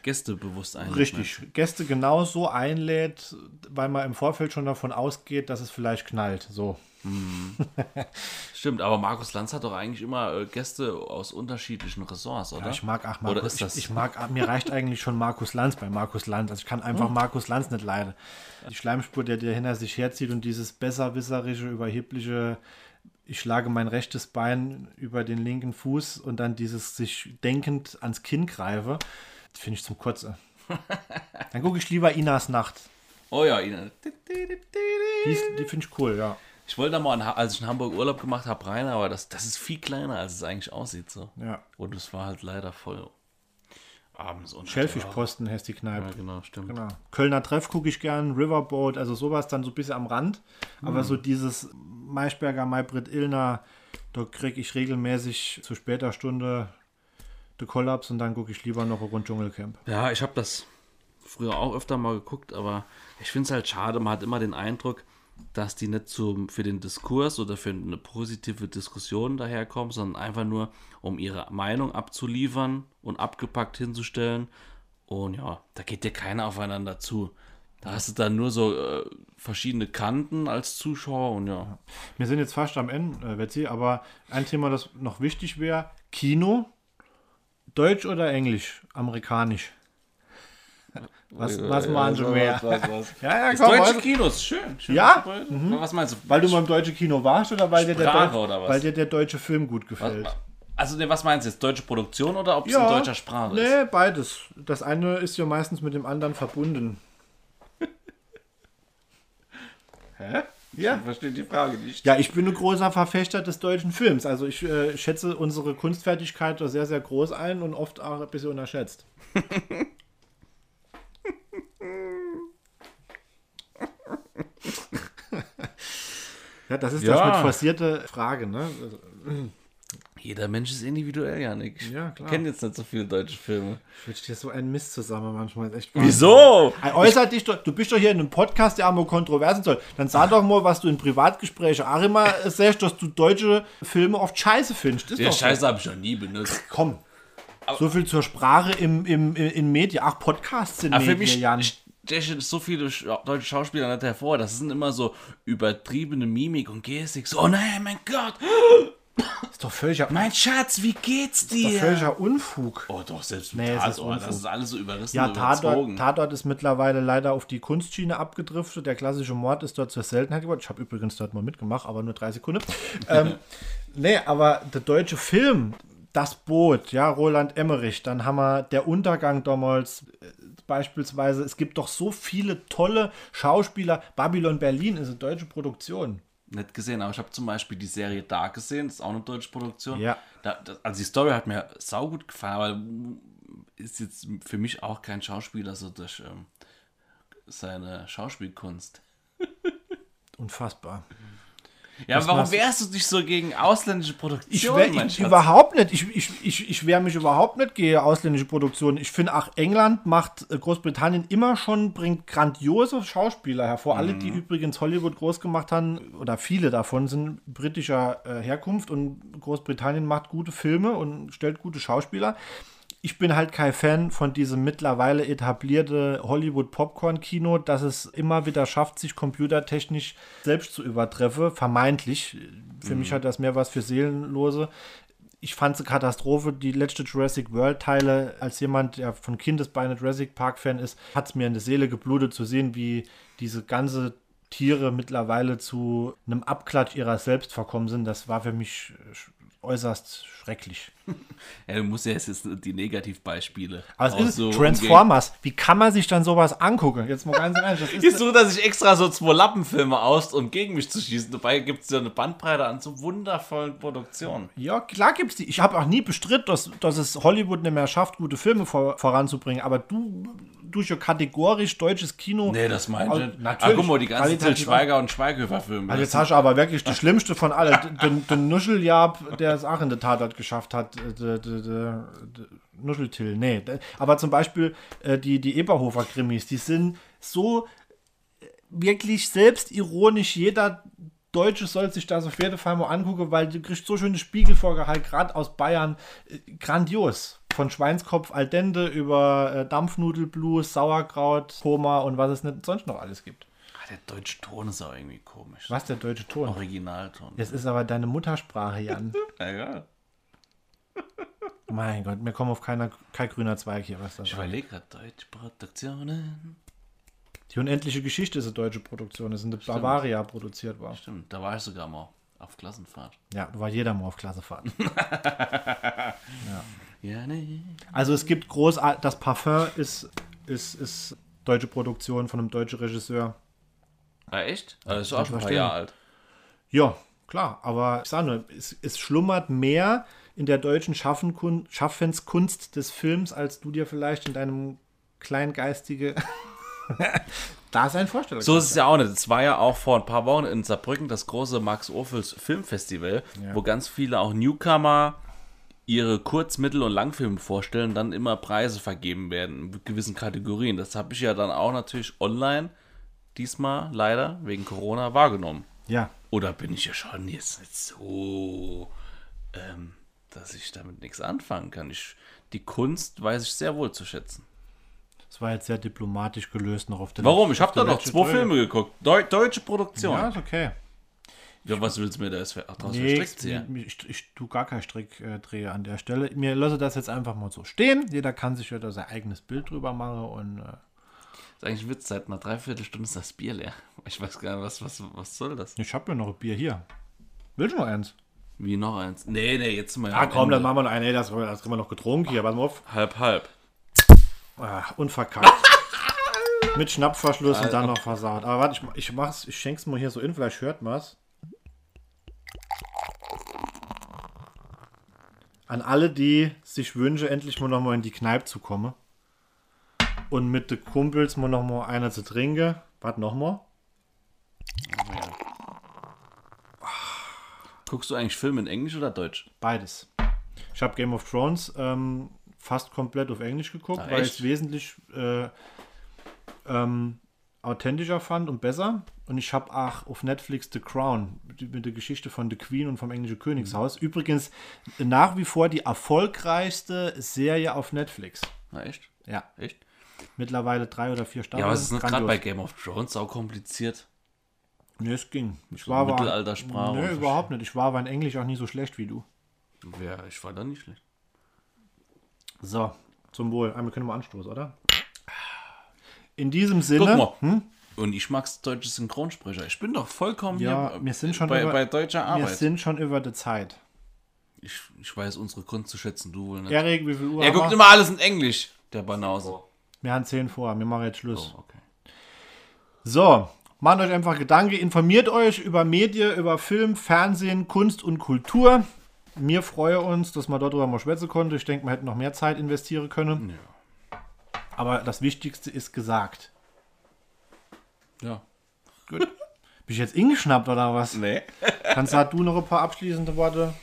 Gäste bewusst einlädt. Richtig. Gäste genauso einlädt, weil man im Vorfeld schon davon ausgeht, dass es vielleicht knallt. So. Stimmt, aber Markus Lanz hat doch eigentlich immer äh, Gäste aus unterschiedlichen Ressorts, oder? Ja, ich mag ach, Oder Markus, ist das- ich, ich mag, mir reicht eigentlich schon Markus Lanz bei Markus Lanz. Also ich kann einfach Markus Lanz nicht leiden. Die Schleimspur, der der hinter sich herzieht und dieses besserwisserische, überhebliche, ich schlage mein rechtes Bein über den linken Fuß und dann dieses sich denkend ans Kinn greife, finde ich zum Kotze. Dann gucke ich lieber Inas Nacht. Oh ja, Ina. Die, ist- die finde ich cool, ja. Ich wollte da mal, in Ha- als ich in Hamburg Urlaub gemacht habe, rein, aber das, das ist viel kleiner, als es eigentlich aussieht. So. ja. Und es war halt leider voll. Abends und Schellfischposten heißt die Kneipe. Ja, genau, stimmt. Genau. Kölner Treff gucke ich gern, Riverboat, also sowas dann so ein bisschen am Rand. Aber so dieses Maischberger, Maybrit Illner, da kriege ich regelmäßig zu später Stunde den Kollaps und dann gucke ich lieber noch rund Dschungelcamp. Ja, ich habe das früher auch öfter mal geguckt, aber ich finde es halt schade. Man hat immer den Eindruck, dass die nicht zum, für den Diskurs oder für eine positive Diskussion daherkommen, sondern einfach nur, um ihre Meinung abzuliefern und abgepackt hinzustellen. Und ja, da geht dir keiner aufeinander zu. Da hast du dann nur so äh, verschiedene Kanten als Zuschauer und ja. Wir sind jetzt fast am Ende, äh, Betsy, aber ein Thema, das noch wichtig wäre, Kino, Deutsch oder Englisch, amerikanisch. Was, was machen Sie mehr? Ja, ja, Das komm, deutsche also- Kino ist schön. schön Ja? Was meinst du? Weil du mal im deutschen Kino warst oder weil dir, der, Deu- oder was? weil dir der deutsche Film gut gefällt? Also, ne, was meinst du jetzt? Deutsche Produktion oder ob es in deutscher Sprache ist? Nee, beides. Das eine ist ja meistens mit dem anderen verbunden. Hä? Ja. Ich verstehe die Frage nicht. Ja, ich bin ein großer Verfechter des deutschen Films. Also ich äh, schätze unsere Kunstfertigkeit da sehr, sehr groß ein und oft auch ein bisschen unterschätzt. ja, das ist Ja. das mit forcierte Frage, ne? Jeder Mensch ist individuell, Janik. Ich Ja, klar. kenne jetzt nicht so viele deutsche Filme. Ich wünsche dir so einen Mist zusammen manchmal. Ist echt Wieso? Äußer dich doch, du bist doch hier in einem Podcast, der einmal Kontroversen soll. Dann sag doch mal, was du in Privatgesprächen auch immer sagst, dass du deutsche Filme oft scheiße findest. Ist so. Scheiße habe ich noch nie benutzt. Komm. so viel zur Sprache im, im, im, in Medien. Ach, Podcasts sind Aber für Medien, mich Jan. stechen so viele Sch- deutsche Schauspieler nicht hervor. Das sind immer so übertriebene Mimik und Gestik. So, oh nein, mein Gott. Ist doch völliger, Mein Schatz, wie geht's doch dir? völliger Unfug. Oh, doch, selbst im Nee, es ist Tatort. Unfug. Das ist alles so überrissen Ja. Tatort, Tatort ist mittlerweile leider auf die Kunstschiene abgedriftet. Der klassische Mord ist dort zur Seltenheit geworden. Ich habe übrigens dort mal mitgemacht, aber nur drei Sekunden. ähm, nee, aber der deutsche Film, Das Boot, ja, Roland Emmerich, dann haben wir Der Untergang damals äh, beispielsweise. Es gibt doch so viele tolle Schauspieler. Babylon Berlin ist eine deutsche Produktion. Nicht gesehen, aber ich habe zum Beispiel die Serie Dark gesehen, das ist auch eine deutsche Produktion. Ja. Da, das, also die Story hat mir saugut gefallen, aber ist jetzt für mich auch kein Schauspieler so durch ähm, seine Schauspielkunst. Unfassbar. Ja, Was warum wehrst du dich so gegen ausländische Ich Produktionen? wehr, mein ich, überhaupt nicht. Ich, ich, ich, ich wehre mich überhaupt nicht gegen ausländische Produktionen. Ich finde auch England macht äh, Großbritannien immer schon, bringt grandiose Schauspieler hervor. Alle, die übrigens Hollywood groß gemacht haben, oder viele davon sind britischer äh, Herkunft und Großbritannien macht gute Filme und stellt gute Schauspieler. Ich bin halt kein Fan von diesem mittlerweile etablierte Hollywood-Popcorn-Kino, das es immer wieder schafft, sich computertechnisch selbst zu übertreffen. Vermeintlich. Für mich hat das mehr was für Seelenlose. Ich fand es eine Katastrophe. Die letzte Jurassic World-Teile, als jemand, der von Kindesbeine Jurassic Park-Fan ist, hat es mir in die Seele geblutet zu sehen, wie diese ganze Tiere mittlerweile zu einem Abklatsch ihrer selbst verkommen sind. Das war für mich äh, äußerst schrecklich. Ja, du musst ja jetzt die Negativbeispiele. Aber es ist so Transformers. Wie kann man sich dann sowas angucken? Jetzt mal ganz ehrlich. Das umgehen. ist, Ist so, dass ich extra so zwei Lappenfilme aus, um gegen mich zu schießen. Dabei gibt es ja eine Bandbreite an so wundervollen Produktionen. ja, klar gibt's die. Ich habe auch nie bestritten, dass, dass es Hollywood nicht mehr schafft, gute Filme vor, voranzubringen. Aber du, durch ja kategorisch deutsches Kino. Nee, das meinte Also, ich. Ah, natürlich. guck mal, die ganzen Til Qualitativ Schweiger und Schweighöfer-Filme. Also jetzt hast du aber wirklich die schlimmste von allen. Den, den Nuscheljab, der es auch in der Tatort geschafft hat. der, der, der Nuscheltill, nee. Aber zum Beispiel äh, die, die Eberhofer-Krimis, die sind so äh, wirklich selbstironisch. Jeder Deutsche soll sich das auf jeden Fall mal angucken, weil du kriegst so schöne Spiegelvorgehalt, gerade aus Bayern. Äh, grandios. Von Schweinskopf al dente über äh, Dampfnudelblues, Sauerkraut, Koma und was es nicht sonst noch alles gibt. Ah, der deutsche Ton ist auch irgendwie komisch. Was der deutsche Ton? Originalton. Das ist aber deine Muttersprache, Jan. Egal. mein Gott, wir kommen auf keiner, kein grüner Zweig hier. Was das Ich überlege gerade, deutsche Produktionen. Die unendliche Geschichte ist eine deutsche Produktion. Das ist in der Bavaria produziert war. Stimmt, da war ich sogar mal auf Klassenfahrt. Ja, da war jeder mal auf Klassefahrt. Ja. Also es gibt groß, das Parfum ist, ist, ist deutsche Produktion von einem deutschen Regisseur. Ah, echt? Ah, das ist auch schon ein paar. Jahre alt. Ja, klar, aber ich sage nur, es, es schlummert mehr in der deutschen Schaffenkun Schaffenskunst des Films, als du dir vielleicht in deinem kleingeistige Dasein vorstellst. So ist es ja auch nicht. Es war ja auch vor ein paar Wochen in Saarbrücken das große Max Ophüls Filmfestival, wo ganz viele auch Newcomer ihre Kurz-, Mittel- und Langfilme vorstellen, dann immer Preise vergeben werden in gewissen Kategorien. Das habe ich ja dann auch natürlich online diesmal leider wegen Corona wahrgenommen. Ja, Oder bin ich ja schon jetzt nicht so, ähm, dass ich damit nichts anfangen kann? Ich, die Kunst weiß ich sehr wohl zu schätzen. das war jetzt sehr diplomatisch gelöst noch auf der Warum? Ich habe da noch zwei. Filme geguckt. Deu deutsche Produktion. Ja, Ja. ist okay. Was willst du mir da jetzt für- draus Nee, verstrickt ich, ich, ich tue gar keinen Strickdreher an der Stelle. Mir lasse das jetzt einfach mal so stehen. Jeder kann sich ja da sein eigenes Bild drüber machen und äh, Das ist eigentlich ein Witz, seit einer Dreiviertelstunde ist das Bier leer. Ich weiß gar nicht, was, was, was soll das? ich habe ja noch ein Bier hier. Willst du noch eins? Wie noch eins? Nee, nee, jetzt wir Ah, komm, Ende. dann machen wir noch einen. Ey, das, das kriegen wir noch getrunken hier. Pass mal auf. Halb, halb. Ah, unverkackt. Mit Schnappverschluss und dann noch versaut. Aber warte, ich, ich mach's, ich schenk's mal hier so in, vielleicht hört man's. An alle, die sich wünschen, endlich mal noch mal in die Kneipe zu kommen. Und mit den Kumpels mal noch mal einer zu trinken. Warte noch mal. Guckst du eigentlich Filme in Englisch oder Deutsch? Beides. Ich habe Game of Thrones ähm, fast komplett auf Englisch geguckt, Ah, weil ich es wesentlich äh, ähm, authentischer fand und besser. Und ich habe auch auf Netflix The Crown mit der Geschichte von The Queen und vom englischen Königshaus. Übrigens nach wie vor die erfolgreichste Serie auf Netflix. Na, echt? Ja, Echt? mittlerweile drei oder vier Staffeln. Ja, aber es ist nicht gerade bei Game of Thrones auch kompliziert. Nee, es ging. Ich war aber- Mittelaltersprache Nee, überhaupt nicht. Ich war aber in Englisch auch nie so schlecht wie du. Ja, ich war da nicht schlecht. So, zum Wohl. Einmal können wir anstoßen, oder? In diesem Sinne. Guck mal. Hm? Und ich mag's deutsche Synchronsprecher. Ich bin doch vollkommen Ja, hier wir sind schon bei, über- bei deutscher Wir Arbeit. sind schon über die Zeit. Ich, ich weiß unsere Kunst zu schätzen, du wohl nicht. Erik, wie viel Uhr er guckt wir? immer alles in Englisch, der Banause. Wir haben 10 vor. Wir machen jetzt Schluss. Oh, okay. So, macht euch einfach Gedanken. Informiert euch über Medien, über Film, Fernsehen, Kunst und Kultur. Wir freuen uns, dass man darüber mal schwätzen konnte. Ich denke, man hätte noch mehr Zeit investieren können. Ja. Aber das Wichtigste ist gesagt. Ja. Gut. Bin ich jetzt ingeschnappt oder was? Nee. Kannst halt du noch ein paar abschließende Worte?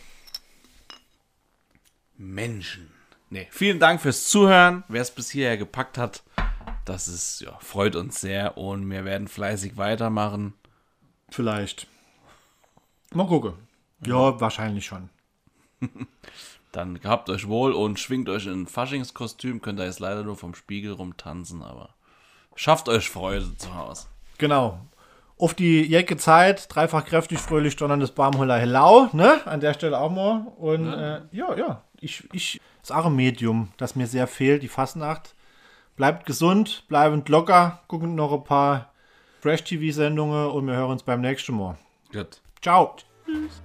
Menschen. Nee. Vielen Dank fürs Zuhören. Wer es bis hierher gepackt hat, das ist, ja, freut uns sehr und wir werden fleißig weitermachen. Vielleicht. Mal gucken. Ja, wahrscheinlich schon. Dann gehabt euch wohl und schwingt euch in ein Faschingskostüm. Könnt ihr jetzt leider nur vom Spiegel rumtanzen, aber schafft euch Freude zu Hause. Genau. Auf die Jacke Zeit, dreifach kräftig, fröhlich, donnerndes Barmhuller Hellau, ne? An der Stelle auch mal. Und äh, ja, ja. Ich, ich, das ist auch ein Medium, das mir sehr fehlt, die Fastnacht. Bleibt gesund, bleibend locker, gucken noch ein paar Fresh-TV-Sendungen und wir hören uns beim nächsten Mal. Gut. Ciao. Tschüss.